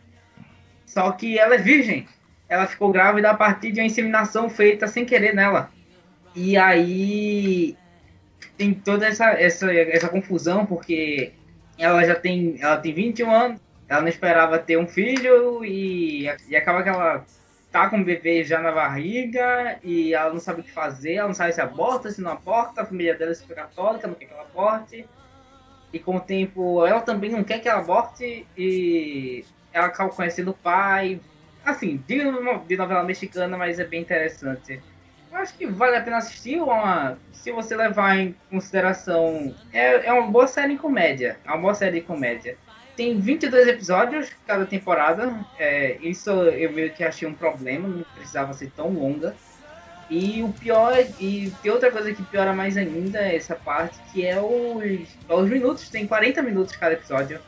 Só que ela é virgem. Ela ficou grávida a partir de uma inseminação feita sem querer nela. E aí tem toda essa, essa, essa confusão, porque ela já tem, ela tem 21 anos, ela não esperava ter um filho e, e acaba que ela tá com o bebê já na barriga e ela não sabe o que fazer, ela não sabe se aborta, se não aborta, a família dela é católica, não quer que ela aborte. E com o tempo ela também não quer que ela aborte e ela acaba conhecendo o pai. Assim, digno de novela mexicana, mas é bem interessante. Eu acho que vale a pena assistir uma, se você levar em consideração. É, é uma boa série em comédia. É uma boa série de comédia. Tem 22 episódios cada temporada. É, isso eu meio que achei um problema, não precisava ser tão longa. E o pior, e tem outra coisa que piora mais ainda essa parte, que é os, os minutos, tem 40 minutos cada episódio.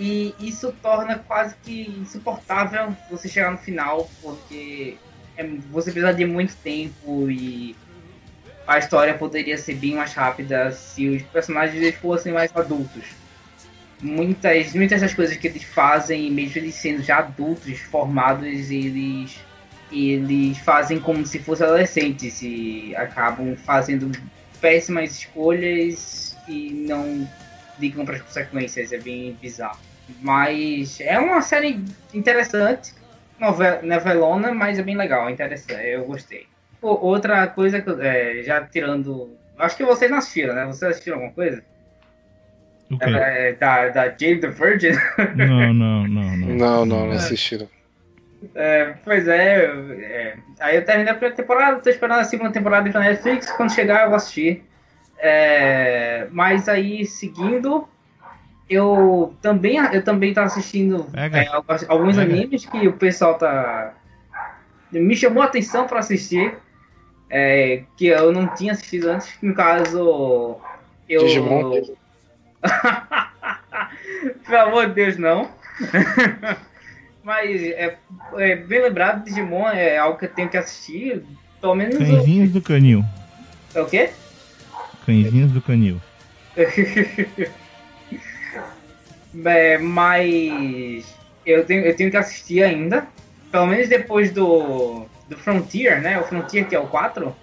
E isso torna quase que insuportável você chegar no final, porque é, você precisa de muito tempo e a história poderia ser bem mais rápida se os personagens fossem mais adultos. Muitas, muitas das coisas que eles fazem, mesmo eles sendo já adultos, formados, eles, eles fazem como se fossem adolescentes e acabam fazendo péssimas escolhas e não ligam para as consequências. É bem bizarro. Mas é uma série interessante, novelona, mas é bem legal, interessante. Eu gostei. Pô, outra coisa que eu, é, já tirando. Acho que vocês não assistiram, né? Vocês assistiram alguma coisa? O quê? É, da, da Jane the Virgin? Não, não, não, não. Não, não, não assistiram. É, pois é, é, Aí eu terminei a primeira temporada, tô esperando a segunda temporada pra Netflix. Quando chegar eu vou assistir. É, mas aí, seguindo, eu também, eu também tô assistindo é, alguns- Pega. animes que o pessoal tá. Me chamou a atenção pra assistir. é, que eu não tinha assistido antes. No caso, eu. Digimon? Pelo amor de Deus, não. Mas é, é bem lembrado, Digimon é algo que eu tenho que assistir. Pelo menos Cãezinhos do canil. é o quê? Cãezinhos do canil. É, mas eu tenho, eu tenho que assistir ainda. Pelo menos depois do, do Frontier, né? O Frontier que é o 4.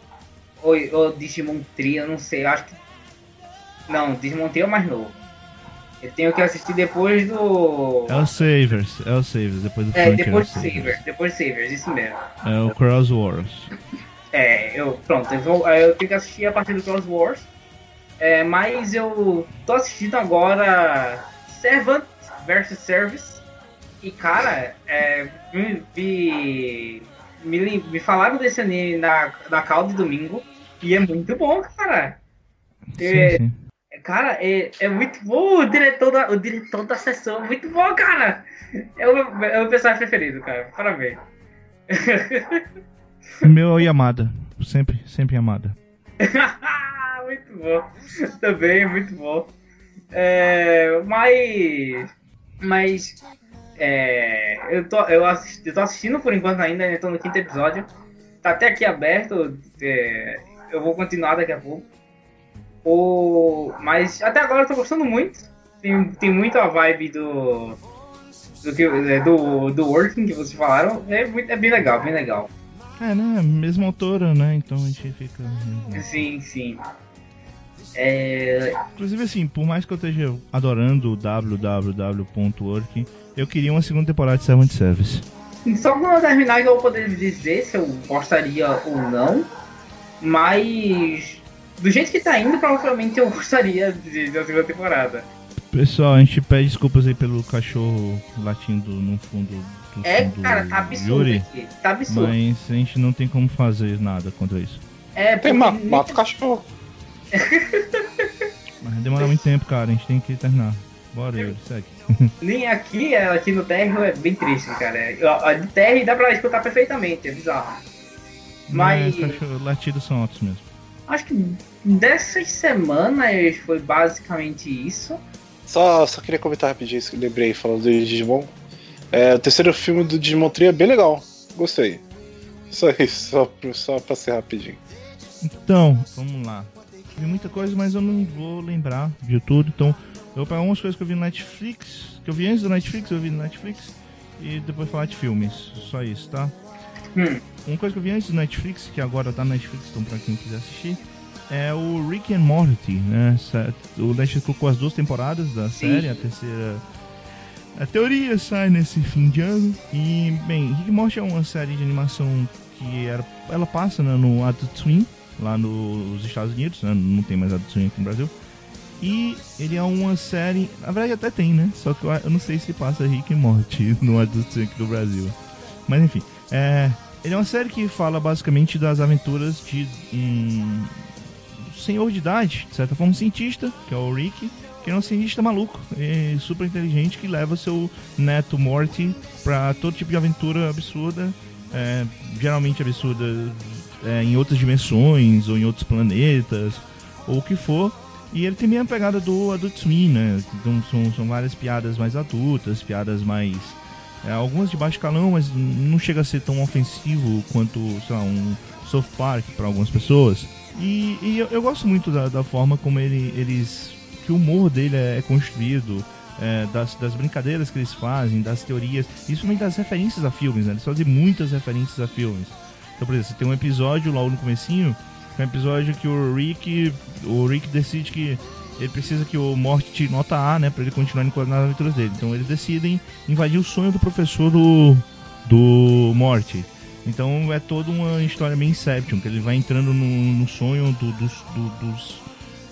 Ou, ou Digimon Tri, eu não sei. eu Acho que. Não, Digimon Tri é o mais novo. Eu tenho que assistir depois do. É o Savers, é o Savers, depois do É, Frontier depois do Savers. Savers. Depois do Savers, isso mesmo. É o Cross Wars. É, eu. Pronto, eu, vou, eu tenho que assistir a partir do Cross Wars. É, mas eu tô assistindo agora Servant vs Service. E cara, é, me, me, falaram desse anime na, na cal de domingo. E é muito bom, cara. É. Sim, sim. Cara, é, é muito bom o diretor da, o diretor da sessão. é Muito bom, cara. É o, é o meu personagem preferido, cara. Parabéns. O meu é o Yamada. Sempre, sempre Yamada. muito bom. Também, muito bom. É, mas. Mas. É, eu, tô, eu, assisti- eu tô assistindo por enquanto ainda, tô no quinto episódio. Tá até aqui aberto. é, eu vou continuar daqui a pouco. O, mas até agora eu tô gostando muito. Tem, tem muito a vibe do. Do, que, é, do, do Working que vocês falaram. É, muito, é bem legal, bem legal. É, né? Mesma autora, né? Então a gente fica. Sim, sim. É, Inclusive, assim, por mais que eu esteja adorando o www.work, eu queria uma segunda temporada de Servant Service. Só quando eu terminar que eu vou poder dizer se eu gostaria ou não. Mas do jeito que tá indo, provavelmente eu gostaria de, da segunda temporada. Pessoal, a gente pede desculpas aí pelo cachorro latindo no fundo do É, fundo cara, tá absurdo Yuri, aqui. Tá absurdo. Mas a gente não tem como fazer nada contra isso. É, Tem porque nem- mata o cachorro. Mas demora muito tempo, cara. A gente tem que terminar. Bora, Yuri, segue. Nem aqui, é, aqui no térreo é bem triste, cara. É, ó, ó, De térreo dá pra escutar perfeitamente, é bizarro. Mas- É, cachorro, latidos são altos mesmo. Acho que dessas semanas foi basicamente isso. Só, só queria comentar rapidinho isso que eu lembrei falando do Digimon. É, o terceiro filme do Digimon 3 é bem legal. Gostei. Só isso, só, só pra ser rapidinho. Então, vamos lá. Vi muita coisa, mas eu não vou lembrar de tudo. Então, eu vou pegar algumas coisas que eu vi no Netflix, que eu vi antes do Netflix, eu vi no Netflix, e depois falar de filmes. Só isso, tá? Hum. Uma coisa que eu vi antes do Netflix, que agora tá no Netflix, então pra quem quiser assistir, é o Rick and Morty, né? O Netflix colocou as duas temporadas da Sim. série, a terceira. A teoria sai nesse fim de ano. E, bem, Rick and Morty é uma série de animação que era, ela passa né, no Adult Swim, lá nos Estados Unidos, né? Não tem mais Adult Swim aqui no Brasil. E ele é uma série. Na verdade até tem, né? Só que eu, não sei se passa Rick and Morty no Adult Swim do Brasil. Mas enfim. É, ele é uma série que fala basicamente das aventuras de um senhor de idade, de certa forma um cientista, que é o Rick, que é um cientista maluco e super inteligente que leva seu neto Morty pra todo tipo de aventura absurda, é, geralmente absurda é, em outras dimensões ou em outros planetas, ou o que for. E ele tem bem a pegada do Adult Swim, né? Então são, são várias piadas mais adultas, piadas mais é, algumas de baixo calão, mas não chega a ser tão ofensivo quanto, sei lá, um South Park para algumas pessoas. E, e eu, eu gosto muito da, da forma como ele, eles. que o humor dele é construído, é, das, das brincadeiras que eles fazem, das teorias, isso também das referências a filmes, né? Eles fazem muitas referências a filmes. Então, por exemplo, tem um episódio lá no comecinho, um episódio que o Rick. O Rick decide que ele precisa que o Morty tire nota A, né? Pra ele continuar nas aventuras dele. Então eles decidem invadir o sonho do professor do. do Morty. Então é toda uma história meio Inception, que ele vai entrando no, no sonho do- dos, do- dos,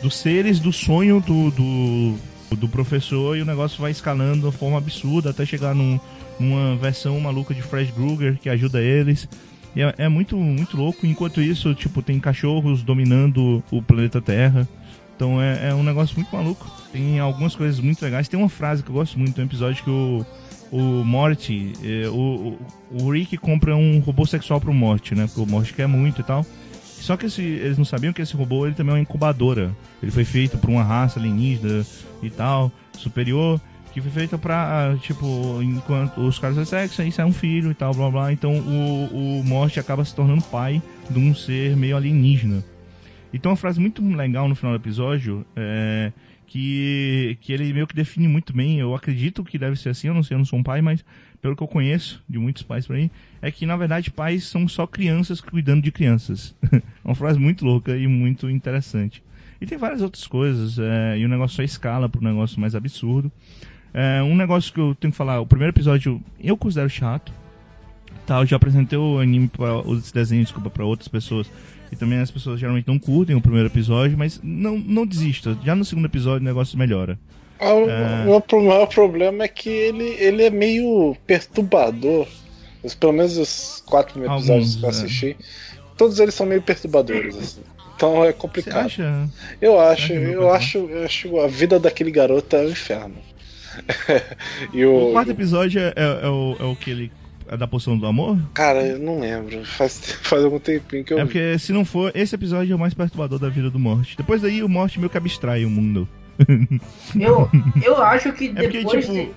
dos seres do sonho do, do, do professor e o negócio vai escalando de forma absurda até chegar num, numa versão maluca de Fred Krueger que ajuda eles. E é, é muito, muito louco. Enquanto isso, tipo, tem cachorros dominando o planeta Terra. Então é, é um negócio muito maluco. Tem algumas coisas muito legais. Tem uma frase que eu gosto muito, um episódio que o, o Morty, o, o, o Rick compra um robô sexual pro Morty, né? Porque o Morty quer muito e tal. Só que esse- eles não sabiam que esse robô ele também é uma incubadora. Ele foi feito por uma raça alienígena e tal, superior, que foi feita pra, tipo, enquanto os caras fazem sexo, aí sai um filho e tal, blá blá. Então o, o Morty acaba se tornando pai de um ser meio alienígena. E tem uma frase muito legal no final do episódio, é, que, que ele meio que define muito bem. Eu acredito que deve ser assim, eu não sei, eu não sou um pai, mas pelo que eu conheço de muitos pais por aí, é que na verdade pais são só crianças cuidando de crianças. é uma frase muito louca e muito interessante. E tem várias outras coisas, é, e o negócio só escala para um negócio mais absurdo. É, um negócio que eu tenho que falar, o primeiro episódio eu considero chato. Tá, eu já apresentei o anime para os desenhos, desculpa, para outras pessoas. E também as pessoas geralmente não curtem o primeiro episódio, mas não, não desista. Já no segundo episódio o negócio melhora. Ah, O É. pro- maior problema é que ele, ele é meio perturbador. Os- pelo menos os quatro Alguns, episódios que eu é. assisti, todos eles são meio perturbadores, assim. Então é complicado. Eu acho, não eu acho, eu acho a vida daquele garoto é um inferno. E O o. quarto episódio é, é- é o, é o que ele. É da poção do amor? Cara, eu não lembro. Faz, faz algum tempinho que eu. É porque se não for, esse episódio é o mais perturbador da vida do Morte. Depois daí o Morte meio que abstrai o mundo. Eu, eu acho que É porque, depois tipo, de.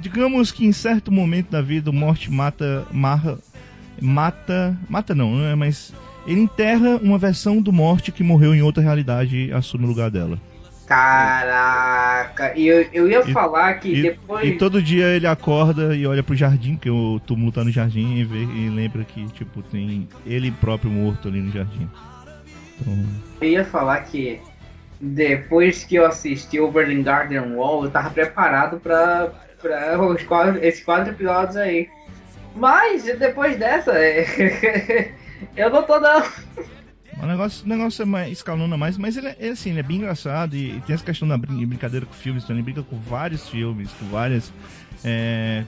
digamos que em certo momento da vida o Morte mata. Marra, mata. Mata não, né? Mas ele enterra uma versão do Morte que morreu em outra realidade e assume o lugar dela. Caraca, e eu, eu ia E- falar que E, depois. e todo dia ele acorda e olha pro jardim, porque o túmulo tá no jardim, e, vê, e lembra que, tipo, tem ele próprio morto ali no jardim. Então, Eu ia falar que depois que eu assisti Over the Garden Wall, eu tava preparado pra, pra os quatro, esses quatro episódios aí. Mas depois dessa, eu não tô não. O negócio, o negócio é mais, escalona mais, mas ele é, é assim, ele é bem engraçado e, e, tem essa questão da brincadeira com filmes, então ele brinca com vários filmes, com várias é,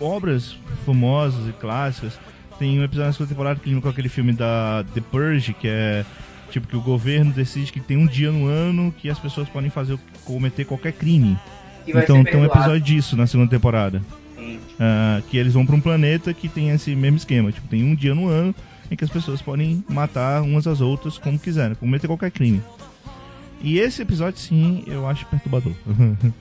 obras famosas e clássicas. Tem um episódio na segunda temporada que com aquele filme da The Purge, que é tipo que o governo decide que tem um dia no ano que as pessoas podem fazer cometer qualquer crime. Então tem um episódio disso na segunda temporada. Uh, que eles vão para um planeta que tem esse mesmo esquema. Tipo, tem um dia no ano em que as pessoas podem matar umas às outras como quiserem, cometer qualquer crime. E esse episódio, sim, eu acho perturbador.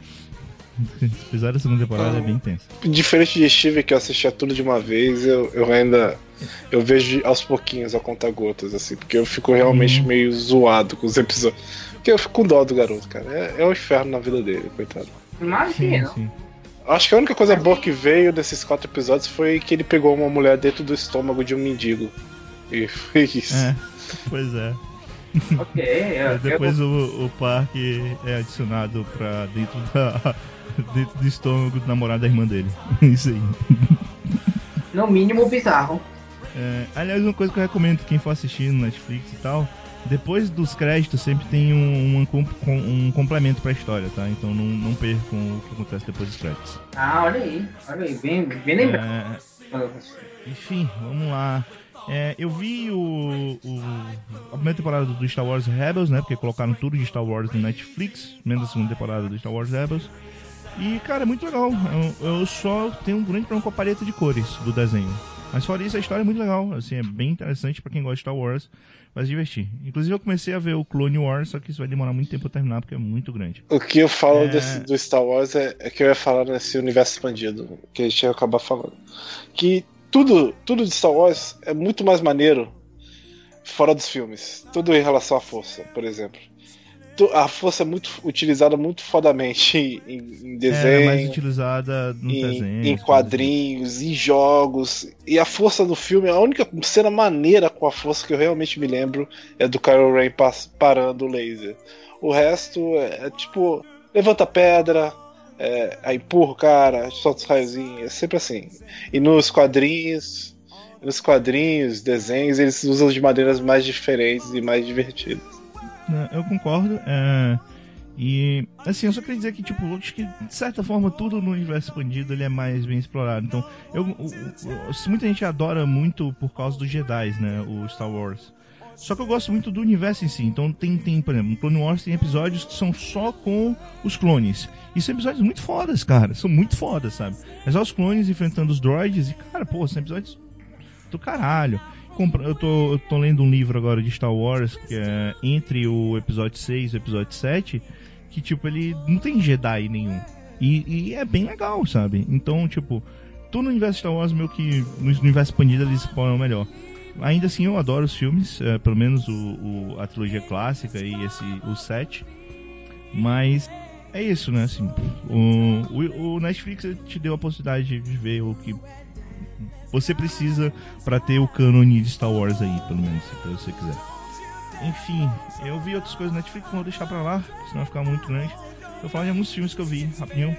Apesar da segunda temporada ah, é bem intensa. Diferente de Steve, que eu assistia tudo de uma vez, eu, eu ainda. Eu vejo aos pouquinhos a conta gotas, assim, porque eu fico realmente uhum. meio zoado com os episódios. Porque eu fico com dó do garoto, cara. É, é um inferno na vida dele, coitado. Imagina. Sim, sim. Acho que a única coisa boa que veio desses quatro episódios foi que ele pegou uma mulher dentro do estômago de um mendigo. E foi isso. É, pois é. Ok, é, depois eu... o, o parque é adicionado pra dentro da, dentro do estômago do namorado da irmã dele. Isso aí. No mínimo bizarro. É, aliás, uma coisa que eu recomendo quem for assistir no Netflix e tal, depois dos créditos sempre tem um, um, um complemento pra história, tá? Então não, não percam o que acontece depois dos créditos. Ah, olha aí, olha aí, bem, bem lembrado. É, enfim, vamos lá. É, eu vi o, o, a primeira temporada do Star Wars Rebels, né? Porque colocaram tudo de Star Wars no Netflix, menos a segunda temporada do Star Wars Rebels. E, cara, é muito legal. Eu, eu só tenho um grande problema com a paleta de cores do desenho. Mas fora isso, a história é muito legal. Assim, é bem interessante para quem gosta de Star Wars. Vai se divertir. Inclusive, eu comecei a ver o Clone Wars, só que isso vai demorar muito tempo pra terminar, porque é muito grande. O que eu falo é... desse, do Star Wars é, é, que eu ia falar nesse universo expandido, que a gente ia acabar falando. Que tudo, tudo de Star Wars é muito mais maneiro fora dos filmes. Tudo em relação à força, por exemplo a força é muito utilizada muito fodamente em, em desenho. É mais utilizada no em, desenho. Em quadrinhos, em jogos. E a força do filme, a única cena maneira com a força que eu realmente me lembro é do Kylo Ren parando o laser. O resto é, é tipo, levanta pedra, é, aí empurra o cara, solta os raiozinhos, é sempre assim. E nos quadrinhos, nos quadrinhos, desenhos, eles usam de maneiras mais diferentes e mais divertidas. Né, eu concordo. É, e, assim, eu só queria dizer que, tipo, acho que, de certa forma, tudo no universo expandido ele é mais bem explorado. Então, eu, eu, muita gente adora muito por causa dos Jedi, né? O Star Wars. Só que eu gosto muito do universo em si. Então, tem, tem por exemplo, Clone Wars tem episódios que são só com os clones. E são episódios muito fodas, cara. São muito fodas, sabe? É só os clones enfrentando os droids. E, cara, pô, são episódios do caralho eu tô, eu tô lendo um livro agora de Star Wars, que é entre o episódio 6 e o episódio 7, que, tipo, ele não tem Jedi nenhum. E, e é bem legal, sabe? Então, tipo, tudo no universo Star Wars, meio que no universo expandido, eles exploram melhor. Ainda assim, eu adoro os filmes, é, pelo menos o, o, a trilogia clássica e esse, o 7. Mas é isso, né? Assim, o, o, o Netflix te deu a possibilidade de ver o que você precisa para ter o cânone de Star Wars aí, pelo menos, se você quiser. Enfim, eu vi outras coisas na Netflix, vou deixar pra lá, senão vai ficar muito grande. Eu falo de alguns filmes que eu vi, rapidinho.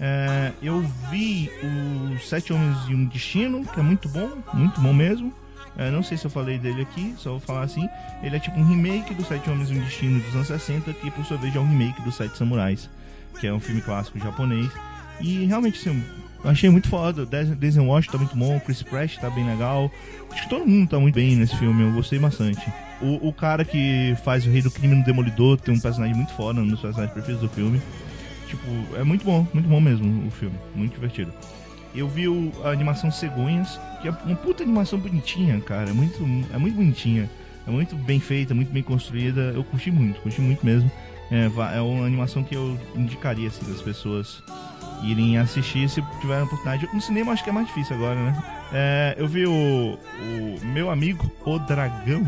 É, eu vi o Sete Homens e um Destino, que é muito bom, muito bom mesmo. É, não sei se eu falei dele aqui, só vou falar assim. Ele é tipo um remake do Sete Homens e um Destino dos anos 60, que por sua vez é um remake do Sete Samurais, que é um filme clássico japonês. E realmente, assim, achei muito foda. Denzel Washington tá muito bom, Chris Pratt tá bem legal. Acho que todo mundo tá muito bem nesse filme, eu gostei bastante. O, o cara que faz o Rei do Crime no Demolidor tem um personagem muito foda, um dos personagens preferidos do filme. Tipo, é muito bom, muito bom mesmo o filme, muito divertido. Eu vi o, a animação Cegonhas, que é uma puta animação bonitinha, cara, muito, é muito bonitinha. É muito bem feita, muito bem construída. Eu curti muito, curti muito mesmo. É, é uma animação que eu indicaria assim, das pessoas irem assistir se tiverem oportunidade. No cinema acho que é mais difícil agora, né? É, eu vi o, o Meu Amigo O Dragão,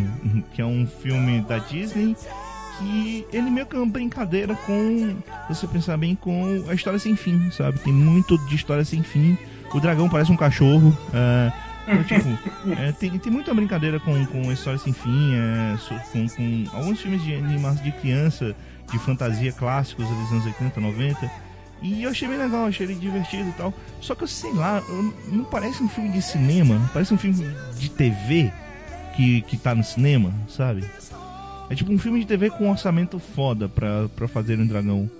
que é um filme da Disney, que ele meio que é uma brincadeira com, você pensar bem, com a história sem fim, sabe? Tem muito de história sem fim. O dragão parece um cachorro. É, Então, tipo, é, tem, tem muita brincadeira com, com História Sem Fim, é, com, com alguns filmes de animação de criança, de fantasia clássicos dos anos 80, 90. E eu achei bem legal, achei ele divertido e tal. Só que eu sei lá, não parece um filme de cinema, parece um filme de TV que, que tá no cinema, sabe? É tipo um filme de TV com um orçamento foda pra, pra fazer um dragão.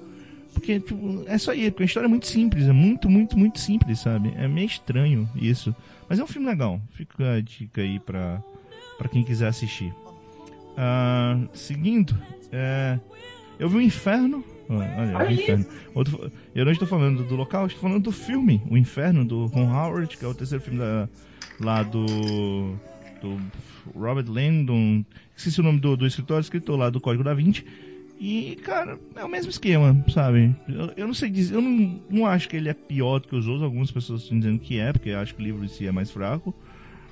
Porque, tipo, é só aí, porque a história é muito simples, é muito, muito, muito simples, sabe? É meio estranho isso. Mas é um filme legal. Fica a dica aí pra, pra quem quiser assistir. Uh, seguindo, é, eu vi o Inferno. Olha, o Inferno. Outro, eu não estou falando do local, estou falando do filme, O Inferno, do Ron Howard, que é o terceiro filme da, lá do, do Robert Landon. Esqueci o nome do, do escritor, escritor lá do Código da Vinci. E, cara, é o mesmo esquema, sabe? Eu, eu não sei dizer, eu não, não acho que ele é pior do que os outros. Algumas pessoas estão dizendo que é, porque acho que o livro em si é mais fraco.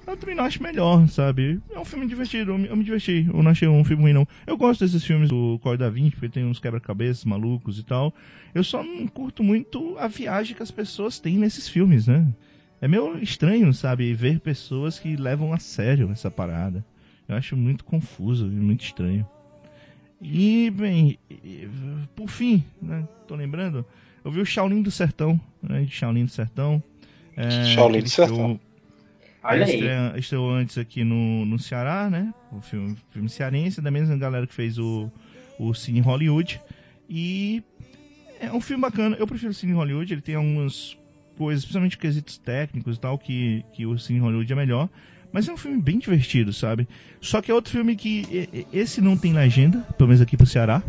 Eu também não acho melhor, sabe? É um filme divertido, eu me, eu me diverti. Eu não achei um filme ruim, não. Eu gosto desses filmes do Código da Vinci, porque tem uns quebra-cabeças malucos e tal. Eu só não curto muito a viagem que as pessoas têm nesses filmes, né? É meio estranho, sabe? Ver pessoas que levam a sério essa parada. Eu acho muito confuso e muito estranho. E, bem, por fim, né, tô lembrando, eu vi o Shaolin do Sertão, né, de Shaolin do Sertão. É, Shaolin do Sertão. Olha aí. Estreou, estreou antes aqui no, no Ceará, né? O filme, filme cearense, da mesma galera que fez o, o Cine Hollywood. E é um filme bacana. Eu prefiro o Cine Hollywood, ele tem algumas coisas, principalmente quesitos técnicos e tal, que, que o Cine Hollywood é melhor. Mas é um filme bem divertido, sabe? Só que é outro filme que esse não tem legenda, pelo menos aqui pro Ceará.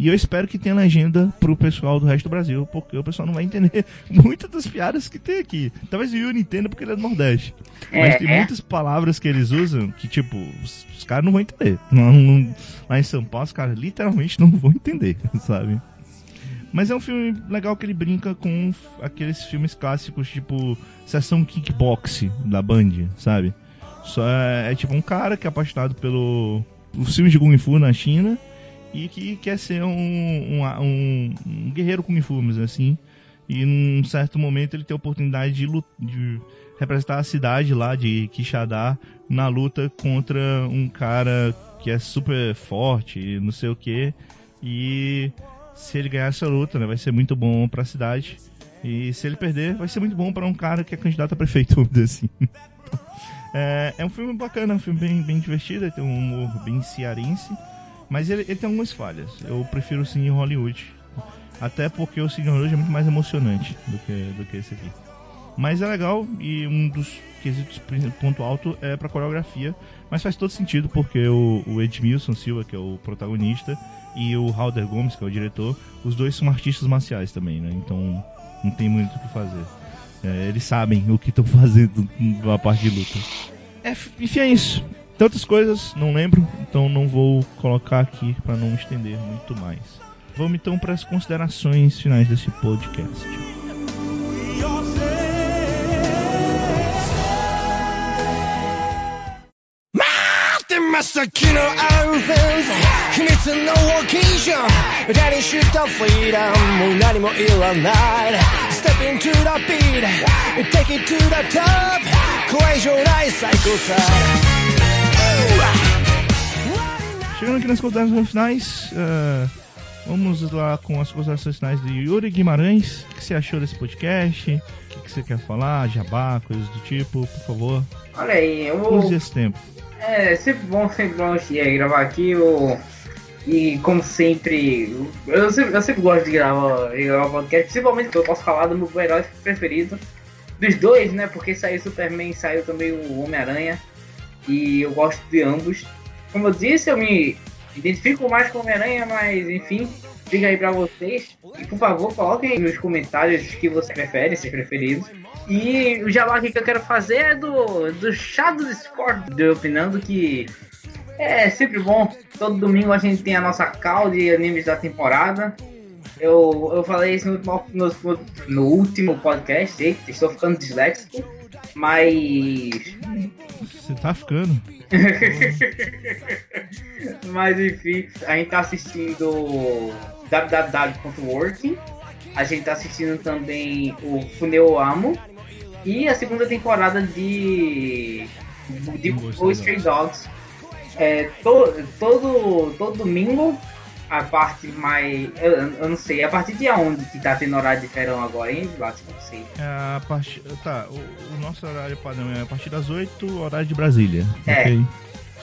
E eu espero que tenha legenda pro pessoal do resto do Brasil, porque o pessoal não vai entender muitas das piadas que tem aqui. Talvez o Yuri entenda porque ele é do Nordeste. É, Mas tem é. muitas palavras que eles usam que, tipo, os, os caras não vão entender. Não, não, lá em São Paulo, os caras literalmente não vão entender, sabe? Mas é um filme legal que ele brinca com aqueles filmes clássicos, tipo Sessão Kickbox da Band, sabe? Só é, é, tipo um cara que é apaixonado pelo filmes de Kung Fu na China e que quer ser um, um, um, um guerreiro Kung Fu, mas assim. E num certo momento ele tem a oportunidade de, de representar a cidade lá de Quixadá na luta contra um cara que é super forte, não sei o que. E se ele ganhar essa luta, né, vai ser muito bom para a cidade. E se ele perder, vai ser muito bom para um cara que é candidato a prefeito, assim. É, é um filme bacana, um filme bem, bem divertido, tem um humor bem cearense, mas ele, ele tem algumas falhas. Eu prefiro o Cine Hollywood, até porque o Cine Hollywood é muito mais emocionante do que, do que esse aqui. Mas é legal e um dos quesitos ponto alto é pra coreografia, mas faz todo sentido porque o, o Edmilson Silva, que é o protagonista, e o Halder Gomes, que é o diretor, os dois são artistas marciais também, né? Então não tem muito o que fazer. É, eles sabem o que estão fazendo na parte de luta. É, enfim, é isso. Tantas coisas, não lembro, então não vou colocar aqui para não estender muito mais. Vamos então para as considerações finais desse podcast. Step into the beat Take it to the top 加え将来最高さ Chegando aqui nas considerações finais, uh, vamos lá com as considerações finais de Yuri Guimarães. O que você achou desse podcast? O que, que você quer falar? Jabá, coisas do tipo, por favor. Olha aí, eu. Use esse tempo. É, sempre bom, sempre bom gravar aqui. O e como sempre, eu sempre, eu sempre gosto de gravar, de gravar podcast, principalmente porque eu posso falar do meu herói preferido. Dos dois, né? Porque saiu Superman saiu também o Homem-Aranha. E eu gosto de ambos. Como eu disse, eu me identifico mais com o Homem-Aranha, mas enfim, fica aí pra vocês. E por favor, coloquem nos comentários que você prefere, seus preferidos. E o jabá que eu quero fazer é do, do chá do Discord, do Opinando, que é sempre bom. Todo domingo a gente tem a nossa call de animes da temporada. Eu, eu falei isso no, no, no último podcast, eita, estou ficando disléxico, mas. Você tá ficando. mas enfim, a gente tá assistindo www.working. A gente tá assistindo também o Funeu Amo. e a segunda temporada de, de O Stray Dogs. É, to, todo, todo domingo, a parte mais. Eu, eu, não sei, a partir de onde que tá tendo horário de verão agora, hein, Vlad? Não sei. É a partir. Tá, o, o, nosso horário padrão é a partir das 8, horário de Brasília. É. Okay?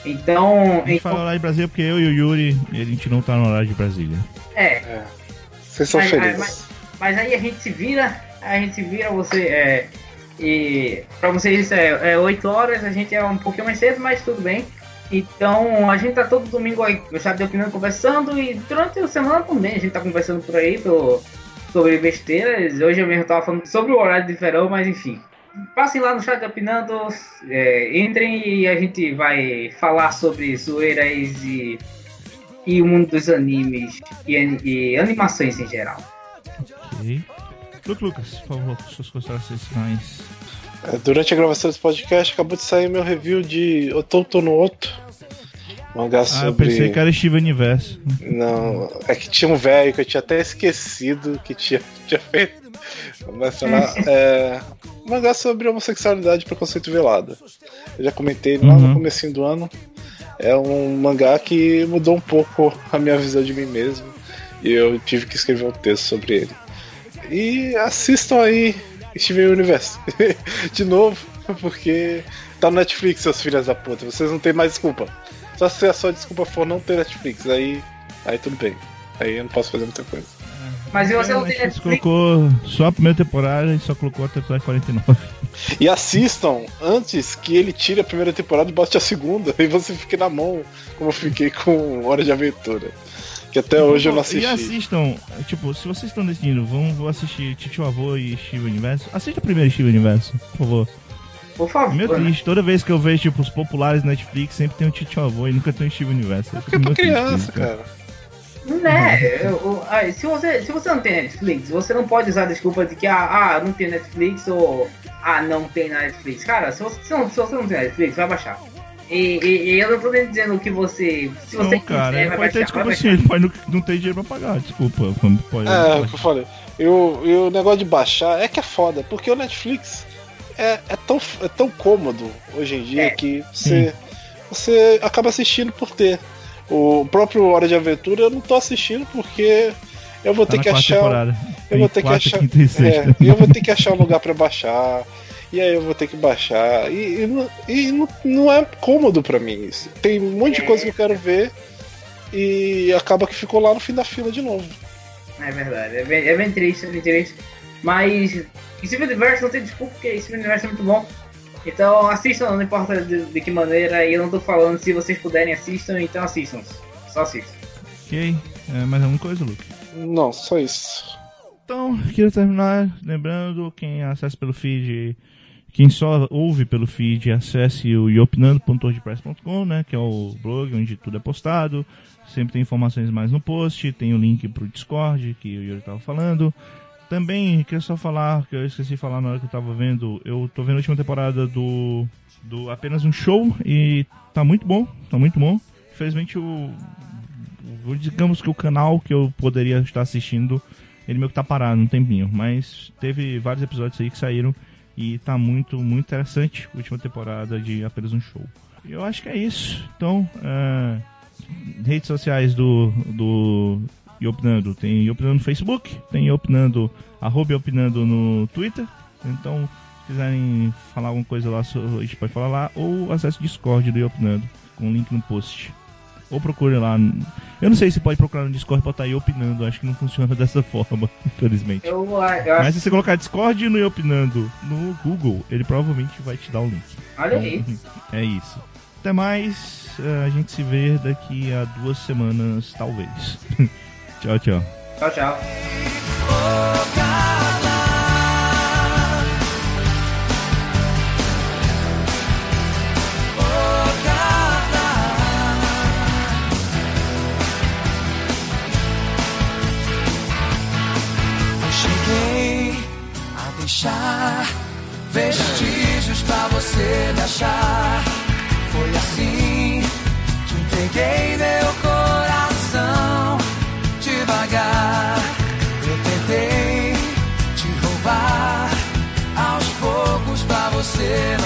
Então. A gente então... fala horário de Brasília porque eu e o Yuri, a gente não tá no horário de Brasília. É. é. Vocês são mas, felizes. Mas, mas, aí a gente se vira, a gente se vira, você. É, e pra vocês é, é 8 horas, a gente é um pouquinho mais cedo, mas tudo bem. Então a gente tá todo domingo aí no chat de opinião conversando e durante a semana também a gente tá conversando por aí pelo, sobre besteiras. Hoje eu mesmo tava falando sobre o horário de verão, mas enfim. Passem lá no chat de opinando, é, entrem e a gente vai falar sobre zoeiras e, e o mundo dos animes e, e animações em geral. Ok. Lucas, por favor, suas considerações finais. É, durante a gravação desse podcast, acabou de sair meu review de Otouto no Oto. Mangá sobre. Ah, eu pensei que era Steven Universo. Não, é que tinha um velho que eu tinha até esquecido que tinha, tinha feito. Mas lá, é, mangá sobre homossexualidade e preconceito velado. Eu já comentei lá uhum. no começo do ano. É um mangá que mudou um pouco a minha visão de mim mesmo. E eu tive que escrever um texto sobre ele. E assistam aí Steven Universe. de novo, porque tá no Netflix, seus filhos da puta. Vocês não tem mais desculpa. Só se a sua desculpa for não ter Netflix, aí, aí tudo bem. Aí eu não posso fazer muita coisa. Mas se você não tem Netflix... colocou só a primeira temporada e só colocou a temporada 49. E assistam antes que ele tire a primeira temporada e bote a segunda. E você fique na mão, como eu fiquei com Hora de Aventura. Que até hoje eu não assisti. E assistam, tipo, se vocês estão decidindo, vão, assistir Titio Avô e Steve Universo, assista primeiro Steve Universo, por favor. Por favor. Meu triste, toda vez que eu vejo, tipo, os populares Netflix, sempre tem um Titio Avô e nunca tem um Steve Universo. É porque é pra criança, cara. Né, eu, eu, se, você, se você não tem Netflix, você não pode usar a desculpa de que ah, ah não tem Netflix ou ah, não tem na Netflix. Cara, se você, se, não, se você não tem Netflix, vai baixar. E, e, e, eu não tô nem dizendo que você. Se você não, cara, quiser, pode ter desculpa assim, ele pode não, não ter dinheiro pra pagar, desculpa. Pode, é, o que eu falei. E o, e o negócio de baixar é que é foda, porque o Netflix é, é, tão, é tão cômodo hoje em dia é. que você, você acaba assistindo por ter. O próprio Hora de Aventura eu não tô assistindo porque eu vou tá ter que achar. Temporada. Eu vou ter que achar. É, eu vou ter que achar um lugar para baixar e aí eu vou ter que baixar. E, e, e não, não, é cômodo para mim isso. Tem um monte de coisa que eu quero ver e acaba que ficou lá no fim da fila de novo. É verdade, é bem, é bem triste, é bem triste. Mas Steven Universe não tem desculpa, porque Steven Universe é muito bom. Então assistam, não importa de, de, que maneira, e eu não tô falando se vocês puderem assistam, então assistam. Só assistam. Ok, é, mais alguma coisa, Luke? Não, só isso. Então, queria terminar lembrando quem acessa pelo feed quem só ouve pelo feed, acesse o iopinando.wordpress.com, né, que é o blog onde tudo é postado. Sempre tem informações mais no post, tem o link pro Discord, que o Yuri estava falando. Também queria só falar, que eu esqueci de falar na hora que eu estava vendo, eu tô vendo a última temporada do, do Apenas um Show e tá muito bom, tá muito bom. Infelizmente o, o digamos que o canal que eu poderia estar assistindo, ele meio que tá parado um tempinho, mas teve vários episódios aí que saíram e tá muito, muito interessante. Última temporada de apenas um show. Eu acho que é isso. Então, uh, redes sociais do, do Iopinando. Tem Iopinando no Facebook, tem Iopinando, arroba Iopinando no Twitter. Então, se quiserem falar alguma coisa lá, a gente pode falar lá. Ou acesse o Discord do Iopinando, com o link no post. Ou procure lá. Eu não sei se pode procurar no Discord e botar aí opinando. Acho que não funciona dessa forma, infelizmente. Eu, eu Mas se você colocar Discord no opinando no Google, ele provavelmente vai te dar o link. Olha então, aí. É isso. Até mais. Eh, a gente se vê daqui a duas semanas, talvez. tchau, tchau. Tchau, tchau. deixar vestígios pra você me achar. Foi assim que entreguei meu coração devagar. Eu tentei te roubar aos poucos pra você